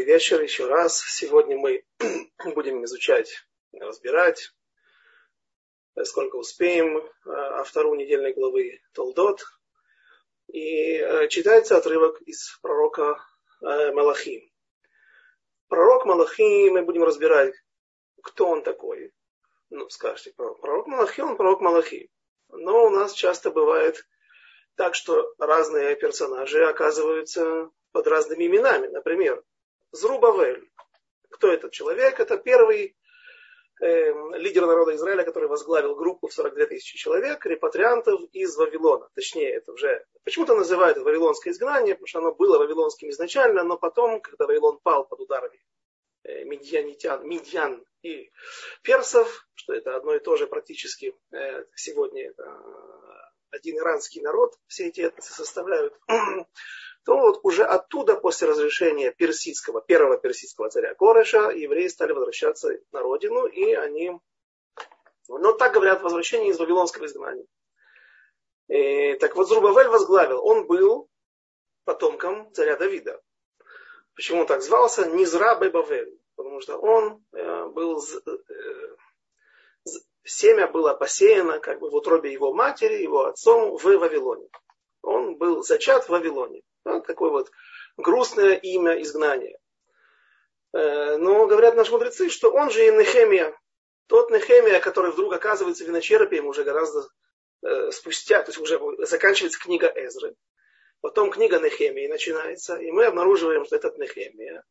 Добрый вечер еще раз. Сегодня мы будем изучать, разбирать, сколько успеем, автору недельной главы Толдот. И э, читается отрывок из пророка э, Малахи. Пророк Малахи, мы будем разбирать, кто он такой. Ну, скажите, пророк Малахи, он пророк Малахи. Но у нас часто бывает так, что разные персонажи оказываются под разными именами. Например, Зрубавель. Кто этот человек? Это первый э, лидер народа Израиля, который возглавил группу в 42 тысячи человек, репатриантов из Вавилона. Точнее, это уже почему-то называют Вавилонское изгнание, потому что оно было вавилонским изначально, но потом, когда Вавилон пал под ударами э, медьянитян, медьян и персов, что это одно и то же практически э, сегодня это один иранский народ, все эти этносы составляют то вот уже оттуда, после разрешения персидского, первого персидского царя Кореша, евреи стали возвращаться на родину, и они, ну так говорят, возвращение из Вавилонского изгнания. И, так вот, Зрубавель возглавил, он был потомком царя Давида. Почему он так звался? Низра Бабавель. Потому что он э, был, э, семя было посеяно как бы в утробе его матери, его отцом в Вавилоне. Он был зачат в Вавилоне. Вот такое вот грустное имя изгнания. Э, но говорят наши мудрецы, что он же и Нехемия. Тот Нехемия, который вдруг оказывается виночерпием уже гораздо э, спустя, то есть уже заканчивается книга Эзры. Потом книга Нехемии начинается, и мы обнаруживаем, что этот Нехемия,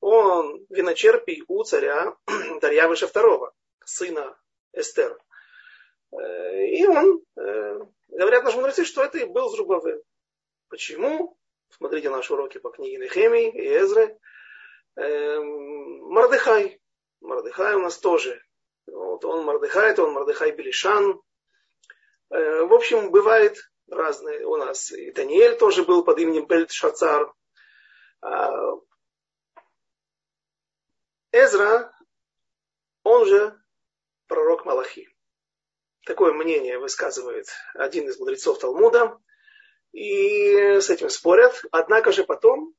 он виночерпий у царя Дарьявыша II, сына Эстер. Э, и он, говорят наши мудрецы, что это и был Зрубавель. Почему? Смотрите наши уроки по книге Нехемии и Эзры. Эм, Мардыхай. Мардыхай у нас тоже. Вот он Мардыхай, то он Мардыхай Белишан. Э, в общем, бывает разные. У нас и Даниэль тоже был под именем Бельтшацар. А, Эзра, он же пророк Малахи. Такое мнение высказывает один из мудрецов Талмуда и с этим спорят. Однако же потом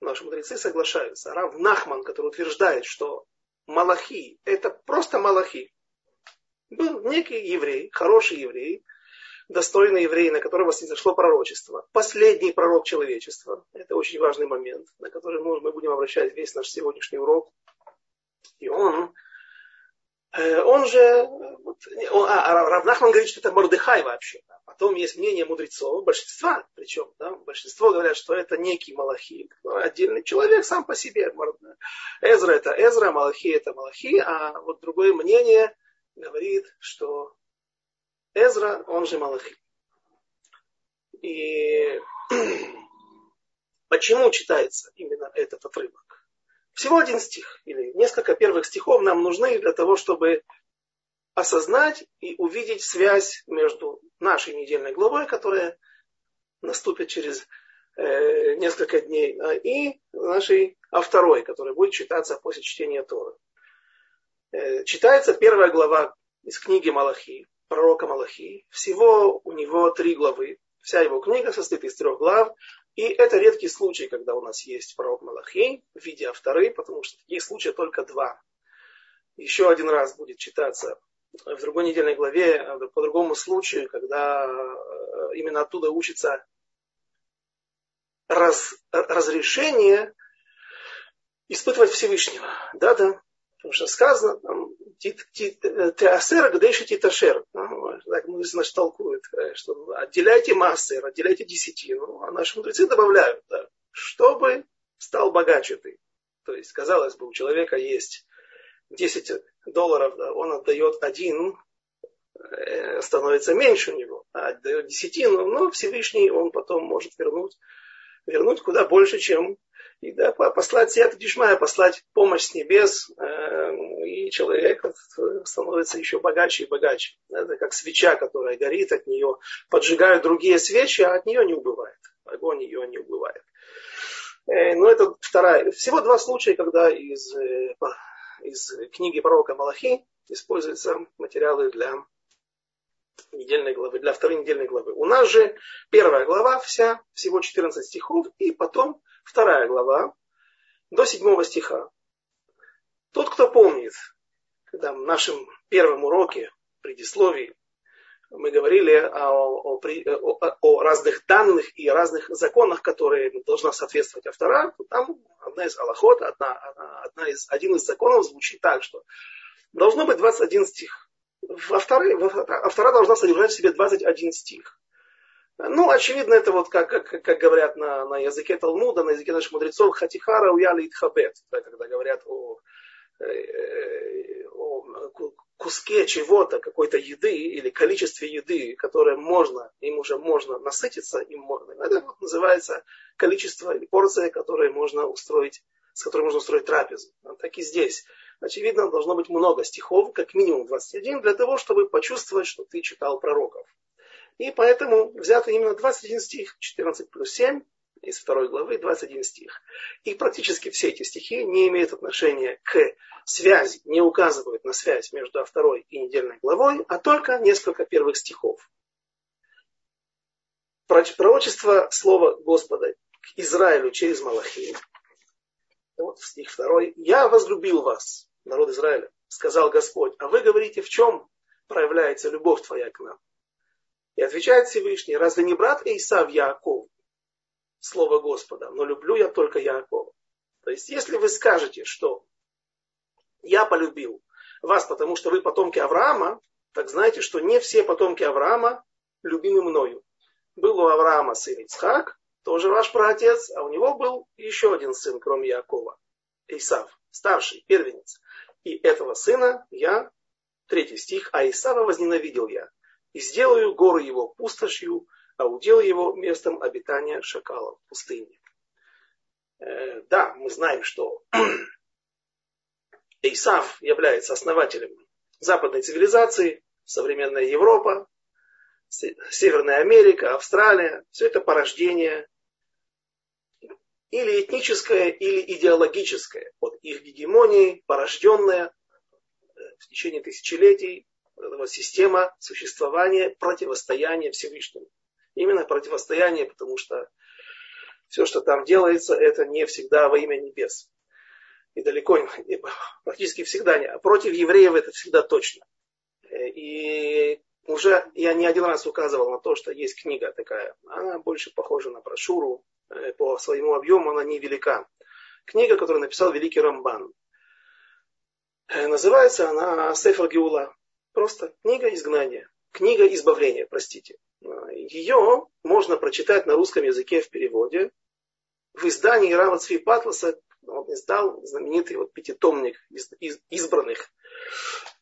наши мудрецы соглашаются. Рав Нахман, который утверждает, что Малахи – это просто Малахи. Был некий еврей, хороший еврей, достойный еврей, на которого снизошло пророчество. Последний пророк человечества. Это очень важный момент, на который мы будем обращать весь наш сегодняшний урок. И он, он же, вот, а, а Равнахман говорит, что это Мордыхай вообще. Потом есть мнение мудрецов, большинства, причем, да, большинство говорят, что это некий Малахи, отдельный человек сам по себе. Эзра это Эзра, Малахи это Малахи, а вот другое мнение говорит, что Эзра, он же Малахи. И почему читается именно этот отрывок? Всего один стих или несколько первых стихов нам нужны для того, чтобы осознать и увидеть связь между нашей недельной главой, которая наступит через э, несколько дней, а, и нашей а второй, которая будет читаться после чтения Торы. Э, читается первая глава из книги Малахи, пророка Малахи. Всего у него три главы. Вся его книга состоит из трех глав. И это редкий случай, когда у нас есть пророк Малахи в виде авторы, потому что таких случаев только два. Еще один раз будет читаться в другой недельной главе э, по другому случаю, когда э, именно оттуда учится раз, разрешение испытывать Всевышнего. Да, да. Потому что сказано, там, теасер, гдейши титашер. Так мудрецы значит, толкуют, э, что отделяйте массы, отделяйте десятину. А наши мудрецы добавляют, да, чтобы стал богаче ты. То есть, казалось бы, у человека есть 10 долларов, да, он отдает один, э, становится меньше у него, а отдает десятину, но Всевышний он потом может вернуть, вернуть куда больше, чем и да, послать Сията Дишмая, послать помощь с небес, э, и человек становится еще богаче и богаче. Это как свеча, которая горит, от нее поджигают другие свечи, а от нее не убывает. Огонь ее не убывает. Э, но это вторая. Всего два случая, когда из из книги пророка Малахи используются материалы для недельной главы, для второй недельной главы. У нас же первая глава вся, всего 14 стихов, и потом вторая глава, до седьмого стиха. Тот, кто помнит, когда в нашем первом уроке, предисловии, мы говорили о, о, о, о разных данных и разных законах, которые должна соответствовать автора, то там одна из аллахот, одна, одна из, один из законов звучит так, что должно быть 21 стих. Автора, автора должна содержать в себе 21 стих. Ну, очевидно, это вот как, как, как говорят на, на языке Талмуда, на языке наших мудрецов, хатихара уяли итхабет, когда говорят о, э, о куске чего-то, какой-то еды или количестве еды, которое можно, им уже можно насытиться, им можно. Это вот называется количество или порция, которое можно устроить, с которой можно устроить трапезу. Так и здесь. Очевидно, должно быть много стихов, как минимум 21, для того, чтобы почувствовать, что ты читал пророков. И поэтому взято именно 21 стих, 14 плюс 7 из второй главы, 21 стих. И практически все эти стихи не имеют отношения к связи, не указывают на связь между второй и недельной главой, а только несколько первых стихов. Пророчество слова Господа к Израилю через Малахи. Вот стих второй. «Я возлюбил вас, народ Израиля, сказал Господь, а вы говорите, в чем проявляется любовь твоя к нам? И отвечает Всевышний, разве не брат Исав Яаков? Слово Господа, но люблю я только Яакова. То есть, если вы скажете, что я полюбил вас, потому что вы потомки Авраама, так знаете, что не все потомки Авраама любимы мною. Был у Авраама сын Ицхак, тоже ваш праотец, а у него был еще один сын, кроме Якова, Исав, старший, первенец. И этого сына я, третий стих, а Исава возненавидел я, и сделаю горы его пустошью, а удел его местом обитания шакалов пустыне. Э, да, мы знаем, что Исав является основателем западной цивилизации, современная Европа, Северная Америка, Австралия. Все это порождение или этническое, или идеологическое от их гегемонии, порожденное э, в течение тысячелетий этого система существования, противостояния Всевышнему. Именно противостояние, потому что все, что там делается, это не всегда во имя небес. И далеко, и практически всегда не. А против евреев это всегда точно. И уже я не один раз указывал на то, что есть книга такая. Она больше похожа на брошюру. Э, по своему объему она невелика. Книга, которую написал великий Рамбан. Э, называется она Сефер Геула. Просто книга изгнания. Книга избавления, простите. Ее можно прочитать на русском языке в переводе. В издании Рава Цви Патласа он издал знаменитый вот пятитомник из, из, избранных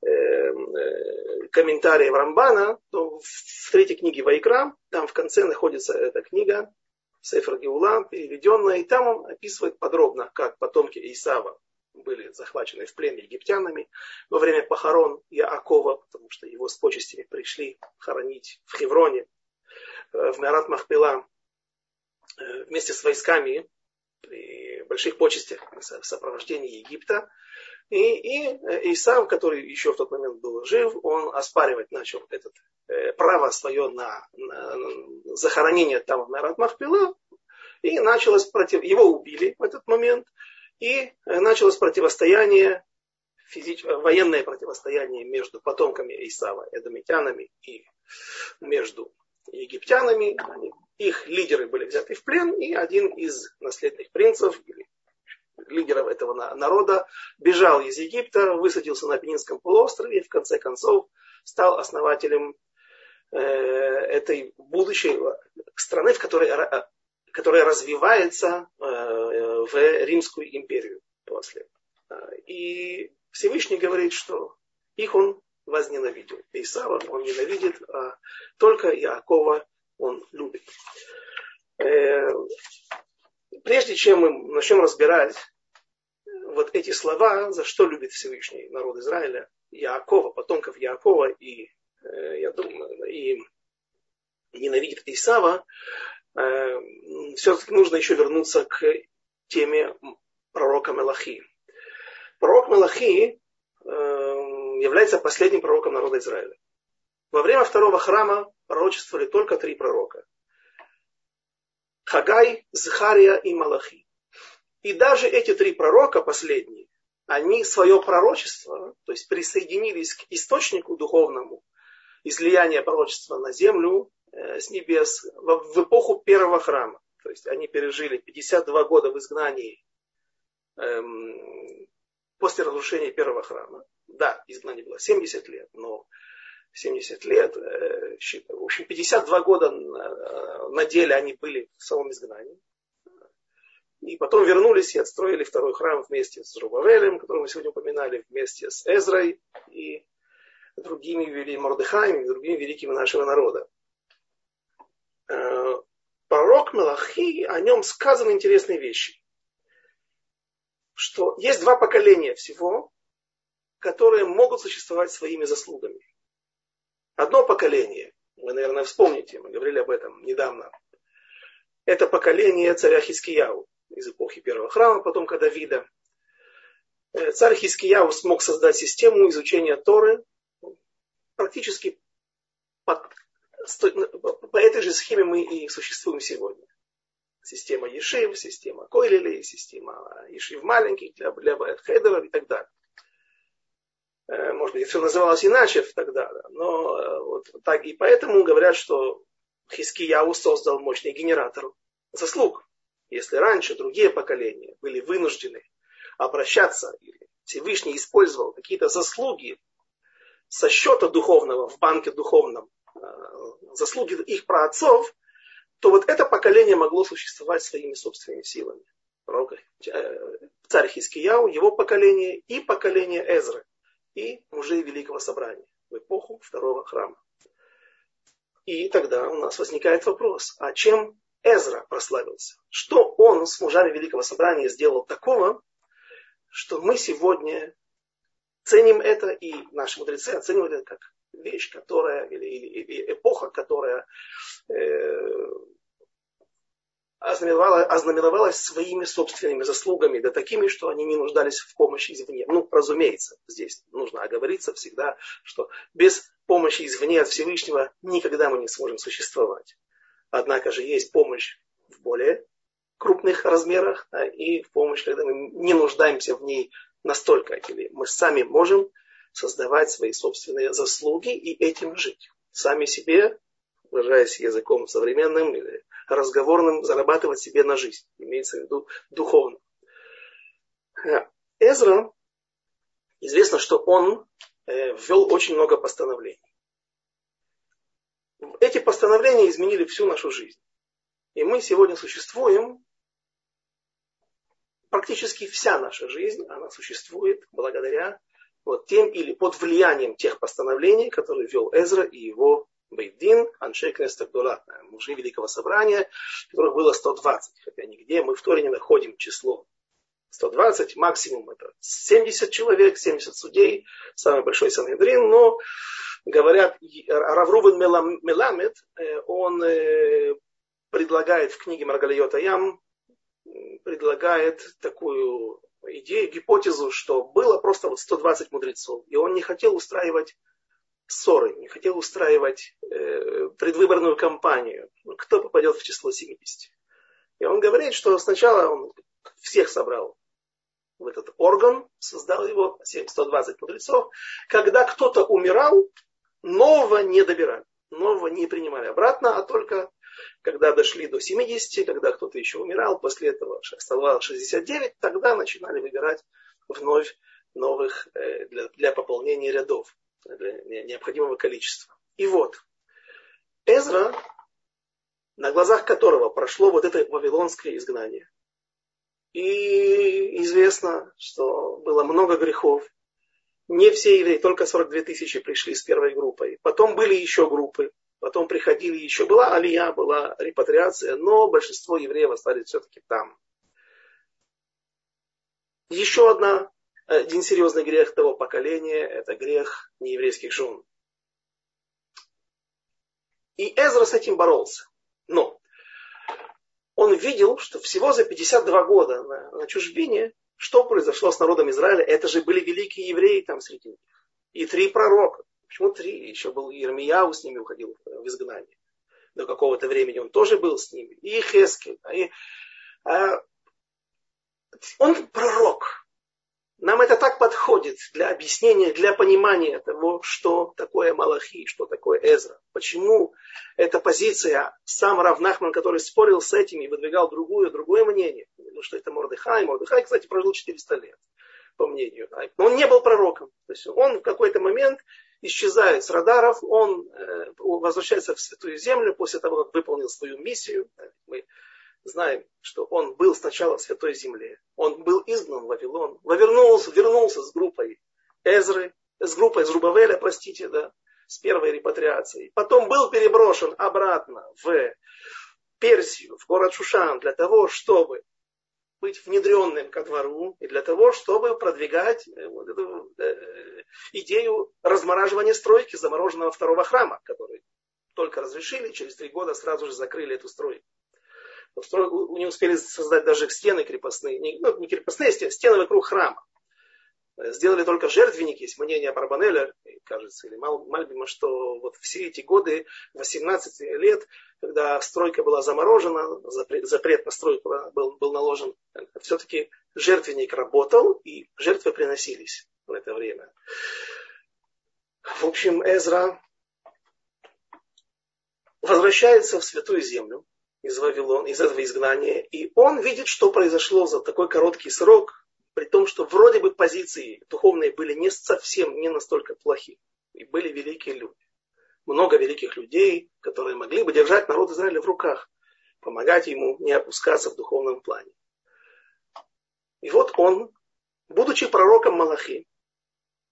э, э, комментариев Рамбана. То в третьей книге Вайкра, там в конце находится эта книга, Сефер Геула, переведенная, и там он описывает подробно, как потомки Исава были захвачены в плен египтянами во время похорон Яакова, потому что его с почестями пришли хоронить в Хевроне, э, в Мерат Махпила, э, вместе с войсками при больших почестях в сопровождении Египта. И, и э, Исав, который еще в тот момент был жив, он оспаривать начал это право свое на, на, захоронение там в Мерат Махпила, и началось против... Его убили в этот момент, и э, началось противостояние, физич... военное противостояние между потомками Исава, эдомитянами и между египтянами. Они, их лидеры были взяты в плен, и один из наследных принцев, или лидеров этого народа, бежал из Египта, высадился на Пенинском полуострове и в конце концов стал основателем э, этой будущей страны, в которой которая развивается э, в Римскую империю после. И Всевышний говорит, что их он возненавидел. Исава он ненавидит, а только Иакова он любит. Э, прежде чем мы начнем разбирать вот эти слова, за что любит Всевышний народ Израиля, Иакова, потомков Иакова и, э, я думаю, и ненавидит Исава, все-таки нужно еще вернуться к теме пророка Мелахи. Пророк Мелахи э, является последним пророком народа Израиля. Во время второго храма пророчествовали только три пророка. Хагай, Захария и Малахи. И даже эти три пророка последние, они свое пророчество, то есть присоединились к источнику духовному, излияния пророчества на землю с небес в, эпоху первого храма. То есть они пережили 52 года в изгнании эм, после разрушения первого храма. Да, изгнание было 70 лет, но 70 лет, э, в общем, 52 года на, на деле они были в самом изгнании. И потом вернулись и отстроили второй храм вместе с Рубавелем, который мы сегодня упоминали, вместе с Эзрой и другими Мордыхами, и другими великими нашего народа. Э, пророк Мелахи, о нем сказаны интересные вещи. Что есть два поколения всего, которые могут существовать своими заслугами. Одно поколение, вы, наверное, вспомните, мы говорили об этом недавно, это поколение царя Хискияу из эпохи первого храма, потом Давида. Э, царь Хискияу смог создать систему изучения Торы практически по, по этой же схеме мы и существуем сегодня. Система Ешив, система Койлили, система Ешив маленьких для, для хедеров и так далее. Э, может быть, все называлось иначе тогда, но э, вот так и поэтому говорят, что Хискияу создал мощный генератор заслуг. Если раньше другие поколения были вынуждены обращаться, или Всевышний использовал какие-то заслуги со счета духовного в банке духовном, заслуги их праотцов, то вот это поколение могло существовать своими собственными силами. Э, царь Хискияу, его поколение и поколение Эзры, и мужей Великого Собрания в эпоху второго храма. И тогда у нас возникает вопрос, а чем Эзра прославился. Что он с мужами Великого Собрания сделал такого, что мы сегодня ценим это, и наши мудрецы оценивают это как вещь, которая, или, или, или эпоха, которая э, ознаменовалась, ознаменовалась своими собственными заслугами, да такими, что они не нуждались в помощи извне. Ну, разумеется, здесь нужно оговориться всегда, что без помощи извне от Всевышнего никогда мы не сможем существовать. Однако же есть помощь в более крупных размерах да, и помощь, когда мы не нуждаемся в ней настолько. Или мы сами можем создавать свои собственные заслуги и этим жить. Сами себе, выражаясь языком современным или разговорным, зарабатывать себе на жизнь. Имеется в виду духовно. Эзра, известно, что он э, ввел очень много постановлений эти постановления изменили всю нашу жизнь. И мы сегодня существуем, практически вся наша жизнь, она существует благодаря вот тем или под влиянием тех постановлений, которые вел Эзра и его Бейдин, Аншей Кнестагдула, мужи Великого Собрания, которых было 120, хотя нигде мы в Торе не находим число 120, максимум это 70 человек, 70 судей, самый большой Санхедрин, но говорят, Раврувен Меламед, э, он э, предлагает в книге Маргалиота Ям, предлагает такую идею, гипотезу, что было просто вот 120 мудрецов, и он не хотел устраивать ссоры, не хотел устраивать э, предвыборную кампанию, кто попадет в число 70. И он говорит, что сначала он всех собрал в этот орган, создал его, 120 мудрецов. Когда кто-то умирал, нового не добирали, нового не принимали обратно, а только когда дошли до 70, когда кто-то еще умирал, после этого оставалось 69, тогда начинали выбирать вновь новых э, для, для пополнения рядов, для необходимого количества. И вот, Эзра, на глазах которого прошло вот это вавилонское изгнание, и известно, что было много грехов, не все евреи, только 42 тысячи пришли с первой группой. Потом были еще группы, потом приходили еще. Была алия, была репатриация, но большинство евреев остались все-таки там. Еще одна, один серьезный грех того поколения – это грех нееврейских жен. И Эзра с этим боролся. Но он видел, что всего за 52 года на, на чужбине что произошло с народом Израиля? Это же были великие евреи там среди них. И три пророка. Почему три? Еще был Ермияу с ними уходил в изгнание. До какого-то времени он тоже был с ними. И Хескель. И, а, Он пророк. Нам это так подходит для объяснения, для понимания того, что такое Малахи, что такое Эзра. Почему эта позиция, сам Равнахман, который спорил с этими, выдвигал другую, другое мнение, ну, что это Мордыхай. Мордыхай, кстати, прожил 400 лет, по мнению. Но он не был пророком. То есть он в какой-то момент исчезает с радаров, он э, возвращается в Святую Землю после того, как выполнил свою миссию. Мы знаем, что он был сначала в Святой Земле. Он был изгнан в Вавилон. Вернулся, вернулся с группой Эзры, с группой Зрубавеля, простите, да, с первой репатриацией. Потом был переброшен обратно в Персию, в город Шушан, для того, чтобы быть внедренным ко двору и для того, чтобы продвигать э, вот эту э, идею размораживания стройки замороженного второго храма, который только разрешили, через три года сразу же закрыли эту стройку не успели создать даже стены крепостные, ну, не крепостные стены, стены вокруг храма. Сделали только жертвенники, есть мнение Барбанеля, кажется, или Мальбима, что вот все эти годы, 18 лет, когда стройка была заморожена, запрет, запрет на стройку был, был наложен, все-таки жертвенник работал, и жертвы приносились в это время. В общем, Эзра возвращается в Святую Землю, из Вавилона, из этого изгнания. И он видит, что произошло за такой короткий срок, при том, что вроде бы позиции духовные были не совсем, не настолько плохи. И были великие люди. Много великих людей, которые могли бы держать народ Израиля в руках, помогать ему не опускаться в духовном плане. И вот он, будучи пророком Малахи,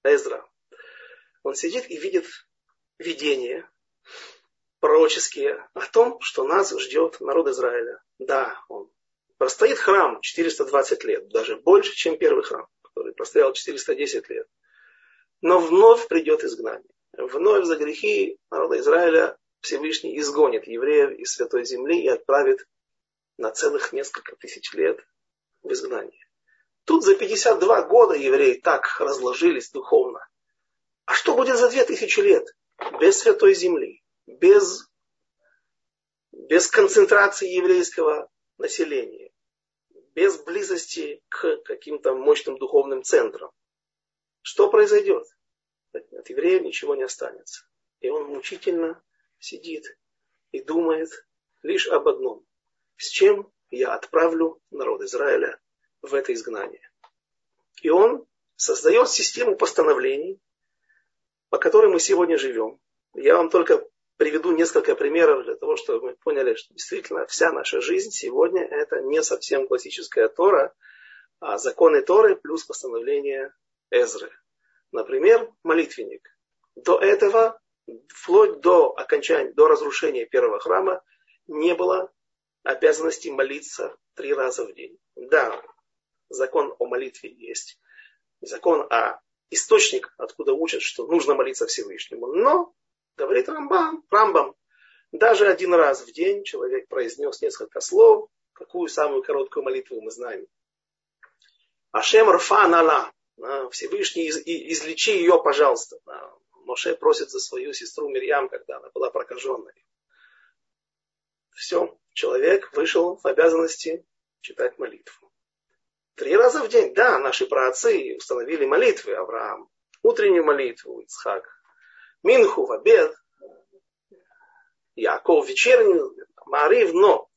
Эзра, он сидит и видит видение, пророческие о том, что нас ждет народ Израиля. Да, он простоит храм 420 лет, даже больше, чем первый храм, который простоял 410 лет. Но вновь придет изгнание. Вновь за грехи народа Израиля Всевышний изгонит евреев из Святой Земли и отправит на целых несколько тысяч лет в изгнание. Тут за 52 года евреи так разложились духовно. А что будет за 2000 лет без Святой Земли? без, без концентрации еврейского населения, без близости к каким-то мощным духовным центрам. Что произойдет? От еврея ничего не останется. И он мучительно сидит и думает лишь об одном. С чем я отправлю народ Израиля в это изгнание? И он создает систему постановлений, по которой мы сегодня живем. Я вам только приведу несколько примеров для того, чтобы мы поняли, что действительно вся наша жизнь сегодня это не совсем классическая Тора, а законы Торы плюс постановление Эзры. Например, молитвенник. До этого, вплоть до окончания, до разрушения первого храма, не было обязанности молиться три раза в день. Да, закон о молитве есть. Закон о источник, откуда учат, что нужно молиться Всевышнему. Но Говорит Рамбам, Рамбам, даже один раз в день человек произнес несколько слов, какую самую короткую молитву мы знаем. Ашем рфан ала, Всевышний излечи ее, пожалуйста. Моше просит за свою сестру Мирьям, когда она была прокаженной. Все, человек вышел в обязанности читать молитву. Три раза в день, да, наши праотцы установили молитвы Авраам. Утреннюю молитву, Ицхак, Минху в обед, Яков вечернюю, Марив, но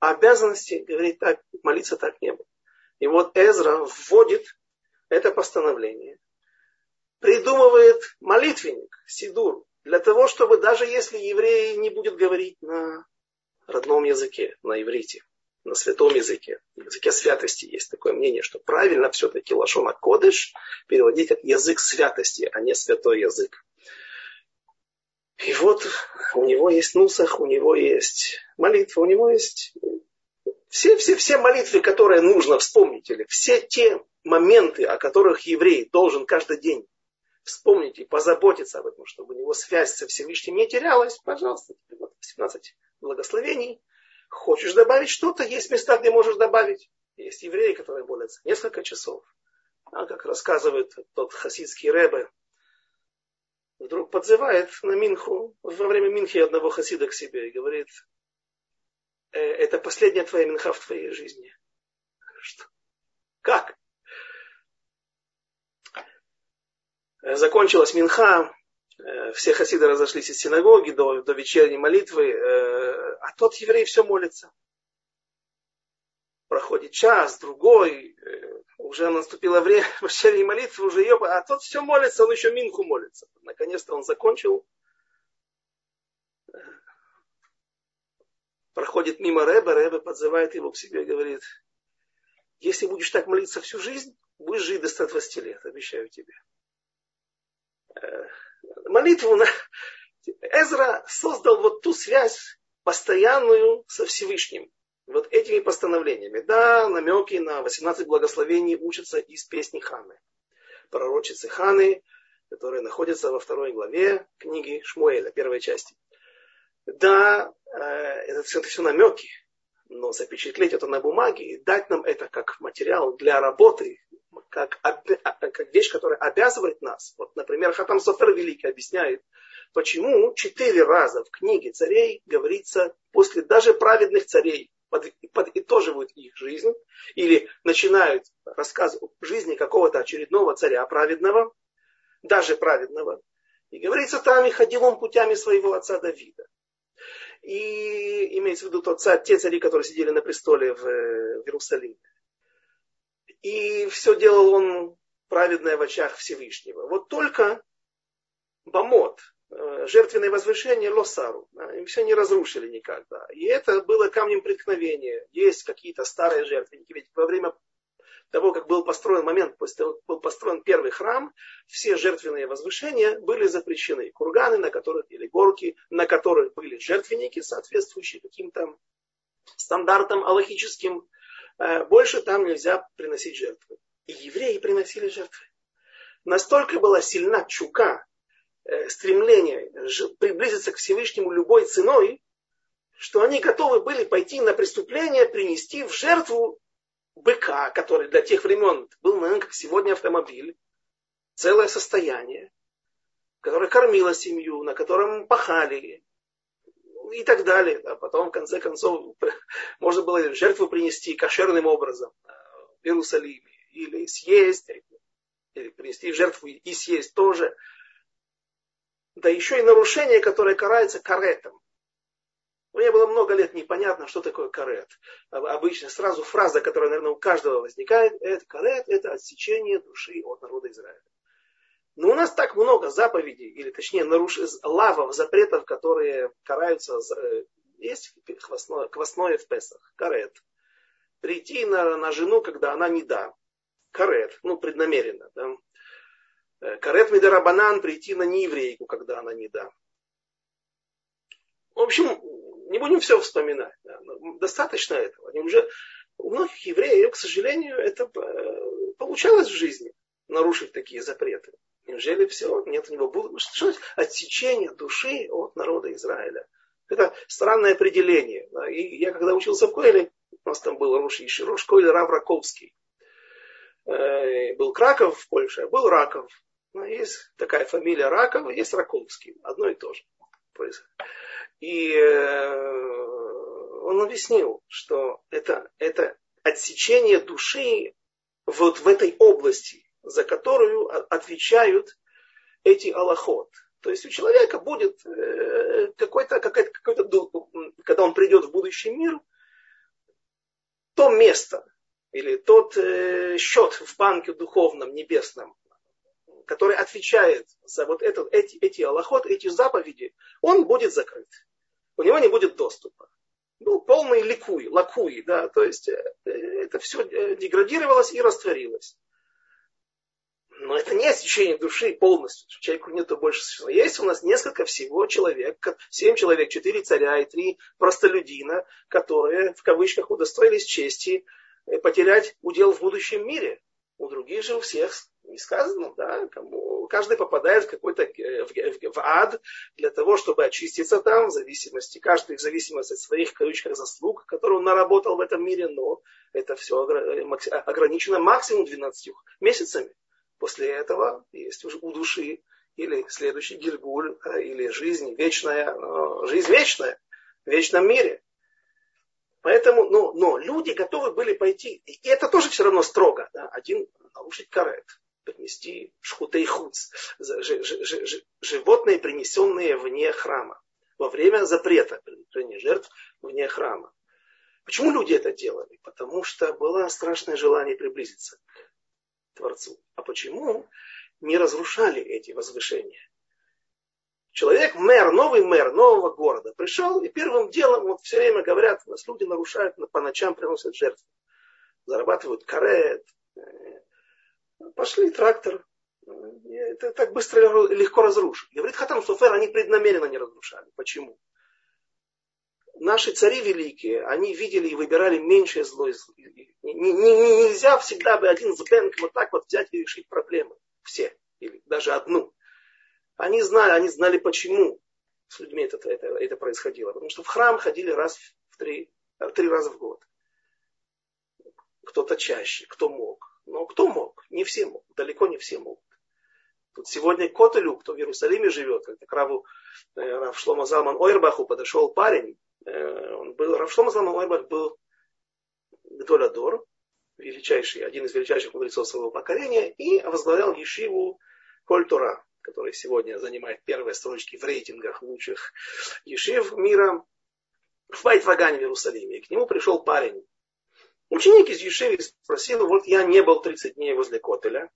обязанности, говорит так, молиться так не было. И вот Эзра вводит это постановление, придумывает молитвенник, сидур, для того, чтобы даже если еврей не будет говорить на родном языке, на иврите, на святом языке, на языке святости есть такое мнение, что правильно все-таки лашона кодыш переводить как язык святости, а не святой язык. И вот у него есть нусах, у него есть молитва, у него есть все, все, все молитвы, которые нужно вспомнить, или все те моменты, о которых еврей должен каждый день вспомнить и позаботиться об этом, чтобы у него связь со Всевышним не терялась, пожалуйста, 17 благословений. Хочешь добавить что-то, есть места, где можешь добавить. Есть евреи, которые молятся несколько часов. А как рассказывает тот хасидский рэбе, вдруг подзывает на Минху, во время Минхи одного хасида к себе и говорит, э, это последняя твоя Минха в твоей жизни. Что? Как? Закончилась Минха, э, все хасиды разошлись из синагоги до, до вечерней молитвы, э, а тот еврей все молится. Проходит час, другой, э, уже наступило время вечерней молитвы, уже ее, а тот все молится, он еще Минху молится. Наконец-то он закончил. Проходит мимо Рэба, Рэба подзывает его к себе говорит, если будешь так молиться всю жизнь, будешь жить до 120 лет, обещаю тебе. Э, молитву на... Эзра создал вот ту связь постоянную со Всевышним. Вот этими постановлениями. Да, намеки на 18 благословений учатся из песни Ханы. Пророчицы Ханы, которые находятся во второй главе книги Шмуэля, первой части. Да, э, это все, это все намеки, но запечатлеть это на бумаге и дать нам это как материал для работы, как, как вещь, которая обязывает нас. Вот, например, Хатам Софер Великий объясняет, почему четыре раза в книге царей говорится после даже праведных царей, под, подытоживают их жизнь или начинают рассказ жизни какого-то очередного царя праведного, даже праведного. И говорится там, и ходил он путями своего отца Давида. И имеется в виду тот царь, те цари, которые сидели на престоле в, в Иерусалиме. И все делал он праведное в очах Всевышнего. Вот только Бамот, э, жертвенное возвышение Лосару, им все не разрушили никогда. И это было камнем преткновения. Есть какие-то старые жертвенники. Ведь во время того, как был построен момент, после того, как был построен первый храм, все жертвенные возвышения были запрещены. Курганы, на которых, или горки, на которых были жертвенники, соответствующие каким-то стандартам аллахическим, э, больше там нельзя приносить жертвы. И евреи приносили жертвы. Настолько была сильна чука, стремление приблизиться к Всевышнему любой ценой, что они готовы были пойти на преступление, принести в жертву быка, который для тех времен был, наверное, как сегодня автомобиль, целое состояние, которое кормило семью, на котором пахали и так далее. А потом, в конце концов, можно было жертву принести кошерным образом в Иерусалиме. Или съесть, или принести в жертву и съесть тоже. Да еще и нарушение, которое карается каретом. Мне было много лет непонятно, что такое карет. Обычно сразу фраза, которая, наверное, у каждого возникает, это карет, это отсечение души от народа Израиля. Но у нас так много заповедей, или точнее наруш... лавов, запретов, которые караются. Э, есть хвостное, квасное в Песах, карет. Прийти на, на жену, когда она не да. Карет, ну, преднамеренно. Да? Э, карет Медарабанан прийти на нееврейку, когда она не да. В общем, не будем все вспоминать. Да. Достаточно этого. Они уже, у многих евреев, к сожалению, это э, получалось в жизни нарушить такие запреты. Неужели все? Нет у него будут. Что это? Отсечение души от народа Израиля. Это странное определение. Да. И я когда учился в Койле, у нас там был Рош Иширош Койле Рав. Э, был Краков в Польше, а был Раков. Ну, есть такая фамилия Раков, есть Раковский. Одно и то же. И э, он объяснил, что это, это отсечение души вот в этой области, за которую отвечают эти аллахот. То есть у человека будет э, какой-то, какой-то, какой-то, когда он придет в будущий мир, то место или тот э, счет в банке духовном, небесном, который отвечает за вот этот, эти, эти аллахот, эти заповеди, он будет закрыт у него не будет доступа. Был полный ликуй, лакуй, да, то есть э, это все э, деградировалось и растворилось. Но это не освящение души полностью. Человеку нету больше существа. Есть у нас несколько всего человек, семь человек, четыре царя и три простолюдина, которые в кавычках удостоились чести э, потерять удел в будущем мире. У других же у всех не сказано, да, кому каждый попадает в какой-то э, в, в, в ад для того, чтобы очиститься там, в зависимости, каждый в зависимости от своих кавычках заслуг, которые он наработал в этом мире, но это все э, ограничено максимум 12 месяцами. После этого есть уже у души или следующий гильгуль, или жизнь вечная, жизнь вечная в вечном мире. Поэтому, ну, но люди готовы были пойти, и это тоже все равно строго, да, один нарушить карет, принести шхутей животные, принесенные вне храма, во время запрета принесения жертв вне храма. Почему люди это делали? Потому что было страшное желание приблизиться к Творцу. А почему не разрушали эти возвышения? Человек, мэр, новый мэр нового города, пришел и первым делом, вот все время говорят, у нас люди нарушают, по ночам приносят жертвы, зарабатывают карет, пошли трактор, это так быстро легко разрушить. Говорит Хатам Суфер, они преднамеренно не разрушали. Почему? Наши цари великие, они видели и выбирали меньшее зло. Нельзя всегда бы один збенк вот так вот взять и решить проблемы. Все. Или даже одну. Они знали, они знали, почему с людьми это, это, это происходило. Потому что в храм ходили раз в три, три раза в год. Кто-то чаще, кто мог. Но кто мог? Не все могут. Далеко не все могут. Тут сегодня к Котелю, кто в Иерусалиме живет, как к Раву, э, Рав Шлома Залман Ойрбаху подошел парень. Э, он был, Рав Шлома Залман Ойрбах был Гдоладор, величайший, один из величайших мудрецов своего поколения, и возглавлял Ешиву Кольтура который сегодня занимает первые строчки в рейтингах лучших ешив мира, в Вайтвагане в Иерусалиме. И к нему пришел парень. Ученик из Ешивы спросил, вот я не был 30 дней возле Котеля,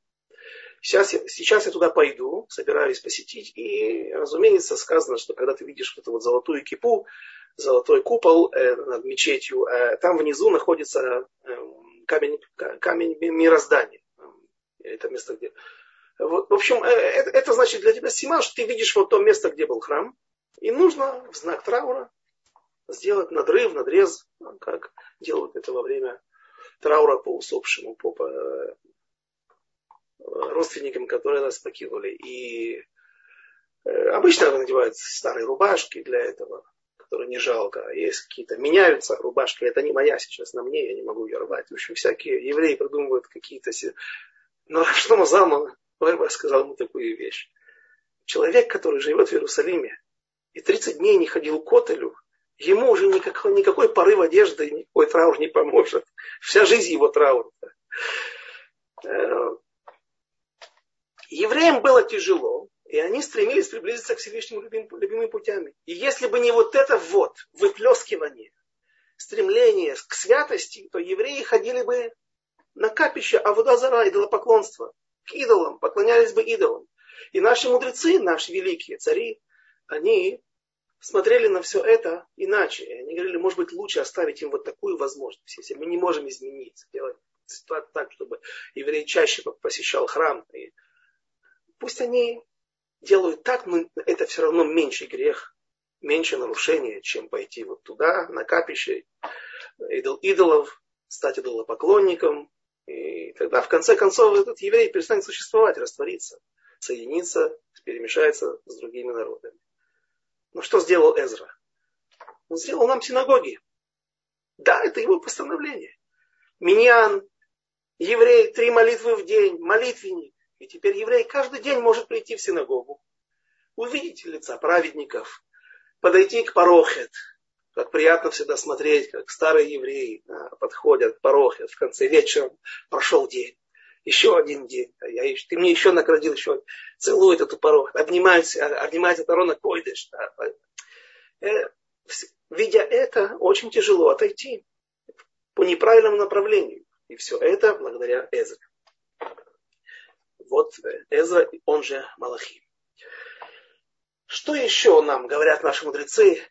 Сейчас, сейчас я туда пойду, собираюсь посетить. И, разумеется, сказано, что когда ты видишь эту вот золотую кипу, золотой купол э, над мечетью, э, там внизу находится э, камень, камень мироздания. Это место, где вот, в общем, это, э, это значит для тебя симан, что ты видишь вот то место, где был храм, и нужно в знак траура сделать надрыв, надрез, как делают это во время траура по усопшему, по, по э, родственникам, которые нас покинули. И э, обычно надевают старые рубашки для этого, которые не жалко. А есть какие-то, меняются рубашки, это не моя сейчас, на мне, я не могу ее рвать. В общем, всякие евреи придумывают какие-то... Но мы Залман сказал ему такую вещь. Человек, который живет в Иерусалиме и 30 дней не ходил к Котелю, ему уже никакой, никакой порыв одежды, никакой траур не поможет. Вся жизнь его траур. Э, евреям было тяжело, и они стремились приблизиться к Всевышнему любим, любимыми путями. И если бы не вот это вот выплескивание, стремление к святости, то евреи ходили бы на капище Авудазара, идолопоклонства к идолам, поклонялись бы идолам. И наши мудрецы, наши великие цари, они смотрели на все это иначе. И они говорили, может быть, лучше оставить им вот такую возможность. Если мы не можем измениться, делать ситуацию так, чтобы еврей чаще посещал храм. И пусть они делают так, но это все равно меньший грех, меньше нарушения, чем пойти вот туда, на капище идол, идолов, стать идолопоклонником, и тогда в конце концов этот еврей перестанет существовать, раствориться, соединиться, перемешается с другими народами. Но что сделал Эзра? Он сделал нам синагоги. Да, это его постановление. Миньян, еврей, три молитвы в день, молитвенник. И теперь еврей каждый день может прийти в синагогу, увидеть лица праведников, подойти к парохет, как приятно всегда смотреть, как старые евреи да, подходят к порохе в конце вечера. Прошел день. Еще один день. Я, ты мне еще наградил, еще целует эту порог. Обнимает, обнимает это Рона Койдыш. Э, видя это, очень тяжело отойти по неправильному направлению. И все это благодаря Эзре. Вот Эзра, он же Малахим. Что еще нам говорят наши мудрецы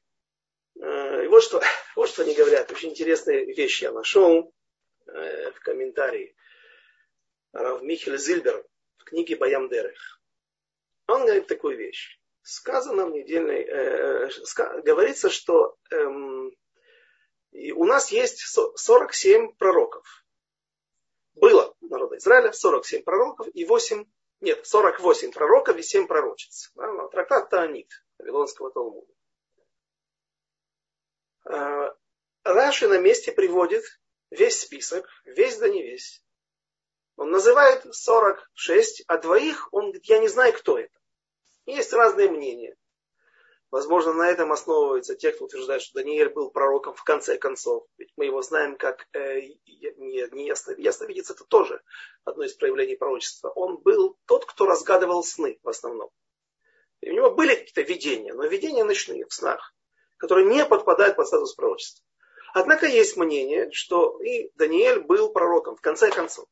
Э, и вот что, вот что они говорят. Очень интересные вещи я нашел э, в комментарии. Рав Михель Зильбер в книге Баям Дерех. Он говорит такую вещь. Сказано в недельной, э, ска, говорится, что э, у нас есть 47 пророков. Было народа Израиля 47 пророков и 8, нет, 48 пророков и 7 пророчиц. Да, трактат Таанит Вавилонского Талмуда. А, Раши на месте приводит весь список, весь да не весь. Он называет 46, а двоих он говорит, я не знаю, кто это. Есть разные мнения. Возможно, на этом основываются те, кто утверждает, что Даниэль был пророком в конце концов. Ведь мы его знаем как э, не, не ясно, ясновидец, это тоже одно из проявлений пророчества. Он был тот, кто разгадывал сны в основном. И у него были какие-то видения, но видения ночные, в снах, которые не подпадают под статус пророчества. Однако есть мнение, что и Даниэль был пророком в конце концов.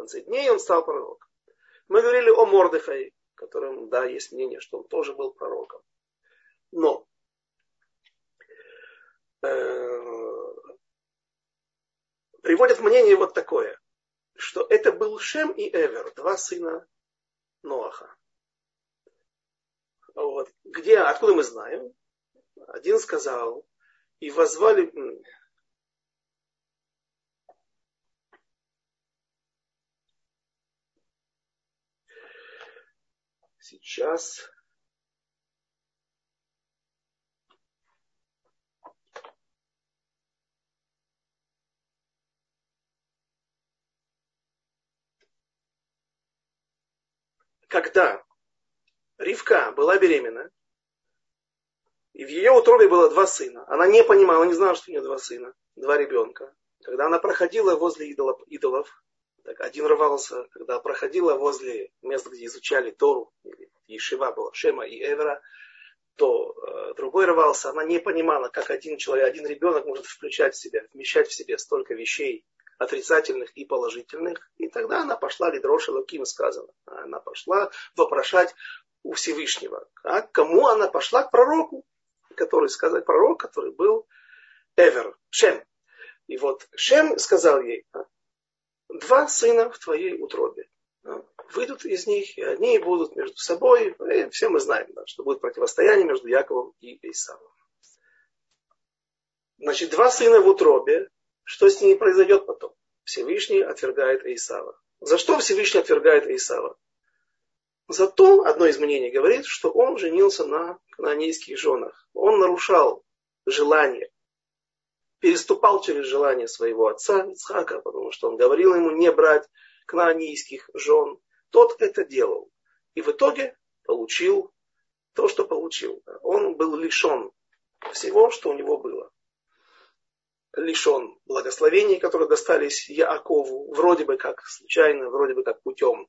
Конце дней он стал пророком. Мы говорили о Мордыхае, которым, да, есть мнение, что он тоже был пророком. Но э, приводят мнение вот такое, что это был Шем и Эвер, два сына Ноаха. Вот. Где, откуда мы знаем? Один сказал, и возвали... Сейчас когда Ривка была беременна, и в ее утробе было два сына. Она не понимала, не знала, что у нее два сына, два ребенка. Когда она проходила возле идолов, так один рвался, когда проходила возле мест, где изучали Тору, Ешива была, Шема и Эвера, то э, другой рвался. Она не понимала, как один человек, один ребенок может включать в себя, вмещать в себе столько вещей, отрицательных и положительных. И тогда она пошла, Лидроша Луким сказано, она пошла вопрошать у Всевышнего. А кому она пошла? К пророку, который сказал, пророк, который был Эвер, Шем. И вот Шем сказал ей, два сына в твоей утробе. Выйдут из них, и они будут между собой. И все мы знаем, да, что будет противостояние между Яковом и Исавом. Значит, два сына в утробе, что с ними произойдет потом? Всевышний отвергает Исава. За что Всевышний отвергает Исава? За то, одно из мнений говорит, что он женился на канонейских женах. Он нарушал желание, переступал через желание своего отца Ицхака, потому что он говорил ему не брать канонейских жен. Тот это делал. И в итоге получил то, что получил. Он был лишен всего, что у него было лишен благословений, которые достались Яакову, вроде бы как случайно, вроде бы как путем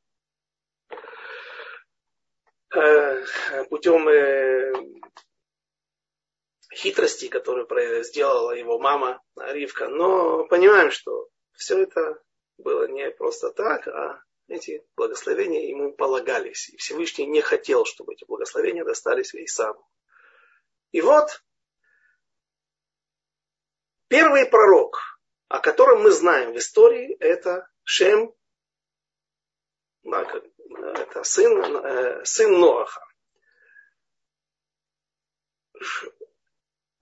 э, путем э, хитрости, которую сделала его мама Ривка. Но понимаем, что все это было не просто так, а эти благословения ему полагались. И Всевышний не хотел, чтобы эти благословения достались Исаву. И вот Первый пророк, о котором мы знаем в истории, это Шем, это сын, э, сын Ноаха.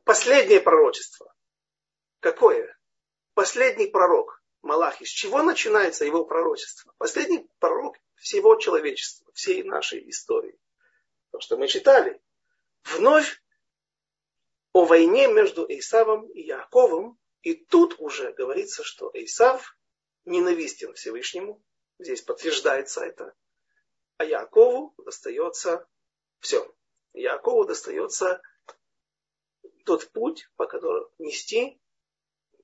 Последнее пророчество. Какое? Последний пророк Малахи. С чего начинается его пророчество? Последний пророк всего человечества, всей нашей истории. То, что мы читали. Вновь о войне между Исавом и Яковом. И тут уже говорится, что Исав ненавистен Всевышнему. Здесь подтверждается это. А Якову достается все. Якову достается тот путь, по которому нести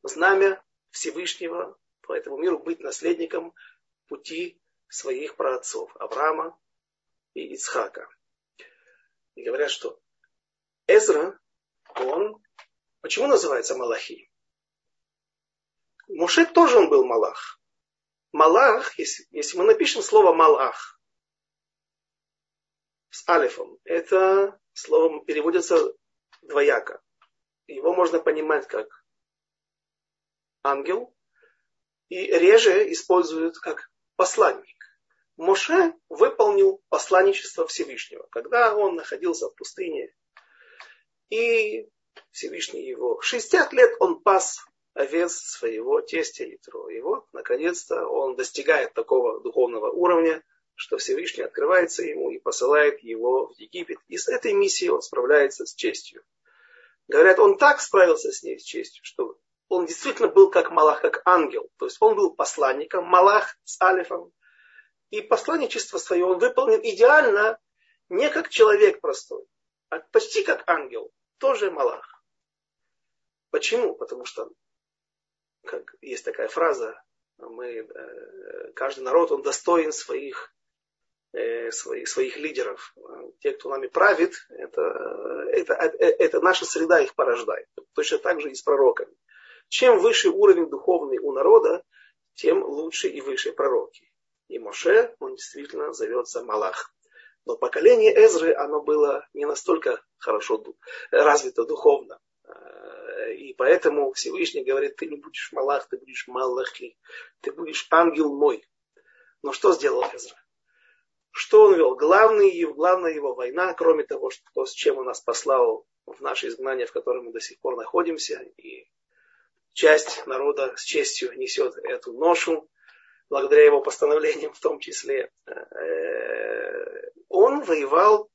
знамя Всевышнего по этому миру, быть наследником пути своих праотцов Авраама и Ицхака. И говорят, что Эзра он, почему называется Малахи? Муше тоже он был Малах. Малах, если, если мы напишем слово Малах с алифом, это слово переводится двояко. Его можно понимать как ангел, и реже используют как посланник. Моше выполнил посланничество Всевышнего, когда он находился в пустыне и Всевышний его 60 лет он пас овец своего тестя Итро. И вот, наконец-то, он достигает такого духовного уровня, что Всевышний открывается ему и посылает его в Египет. И с этой миссией он справляется с честью. Говорят, он так справился с ней, с честью, что он действительно был как Малах, как ангел. То есть он был посланником, Малах с Алифом. И посланничество свое он выполнил идеально, не как человек простой, а почти как ангел, тоже Малах. Почему? Потому что как есть такая фраза, мы, э, каждый народ, он достоин своих, своих, своих лидеров. Те, кто нами правит, это, это, это, это наша среда их порождает. Точно так же и с пророками. Чем выше уровень духовный у народа, тем лучше и выше пророки. И Моше, он действительно зовется Малах. Но поколение Эзры, оно было не настолько хорошо развито духовно. И поэтому Всевышний говорит, ты не будешь Малах, ты будешь Малахи, ты будешь ангел мой. Но что сделал Эзра? Что он вел? Главный, главная его война, кроме того, что, с чем он нас послал в наше изгнание, в котором мы до сих пор находимся, и часть народа с честью несет эту ношу, благодаря его постановлениям в том числе. Э, он воевал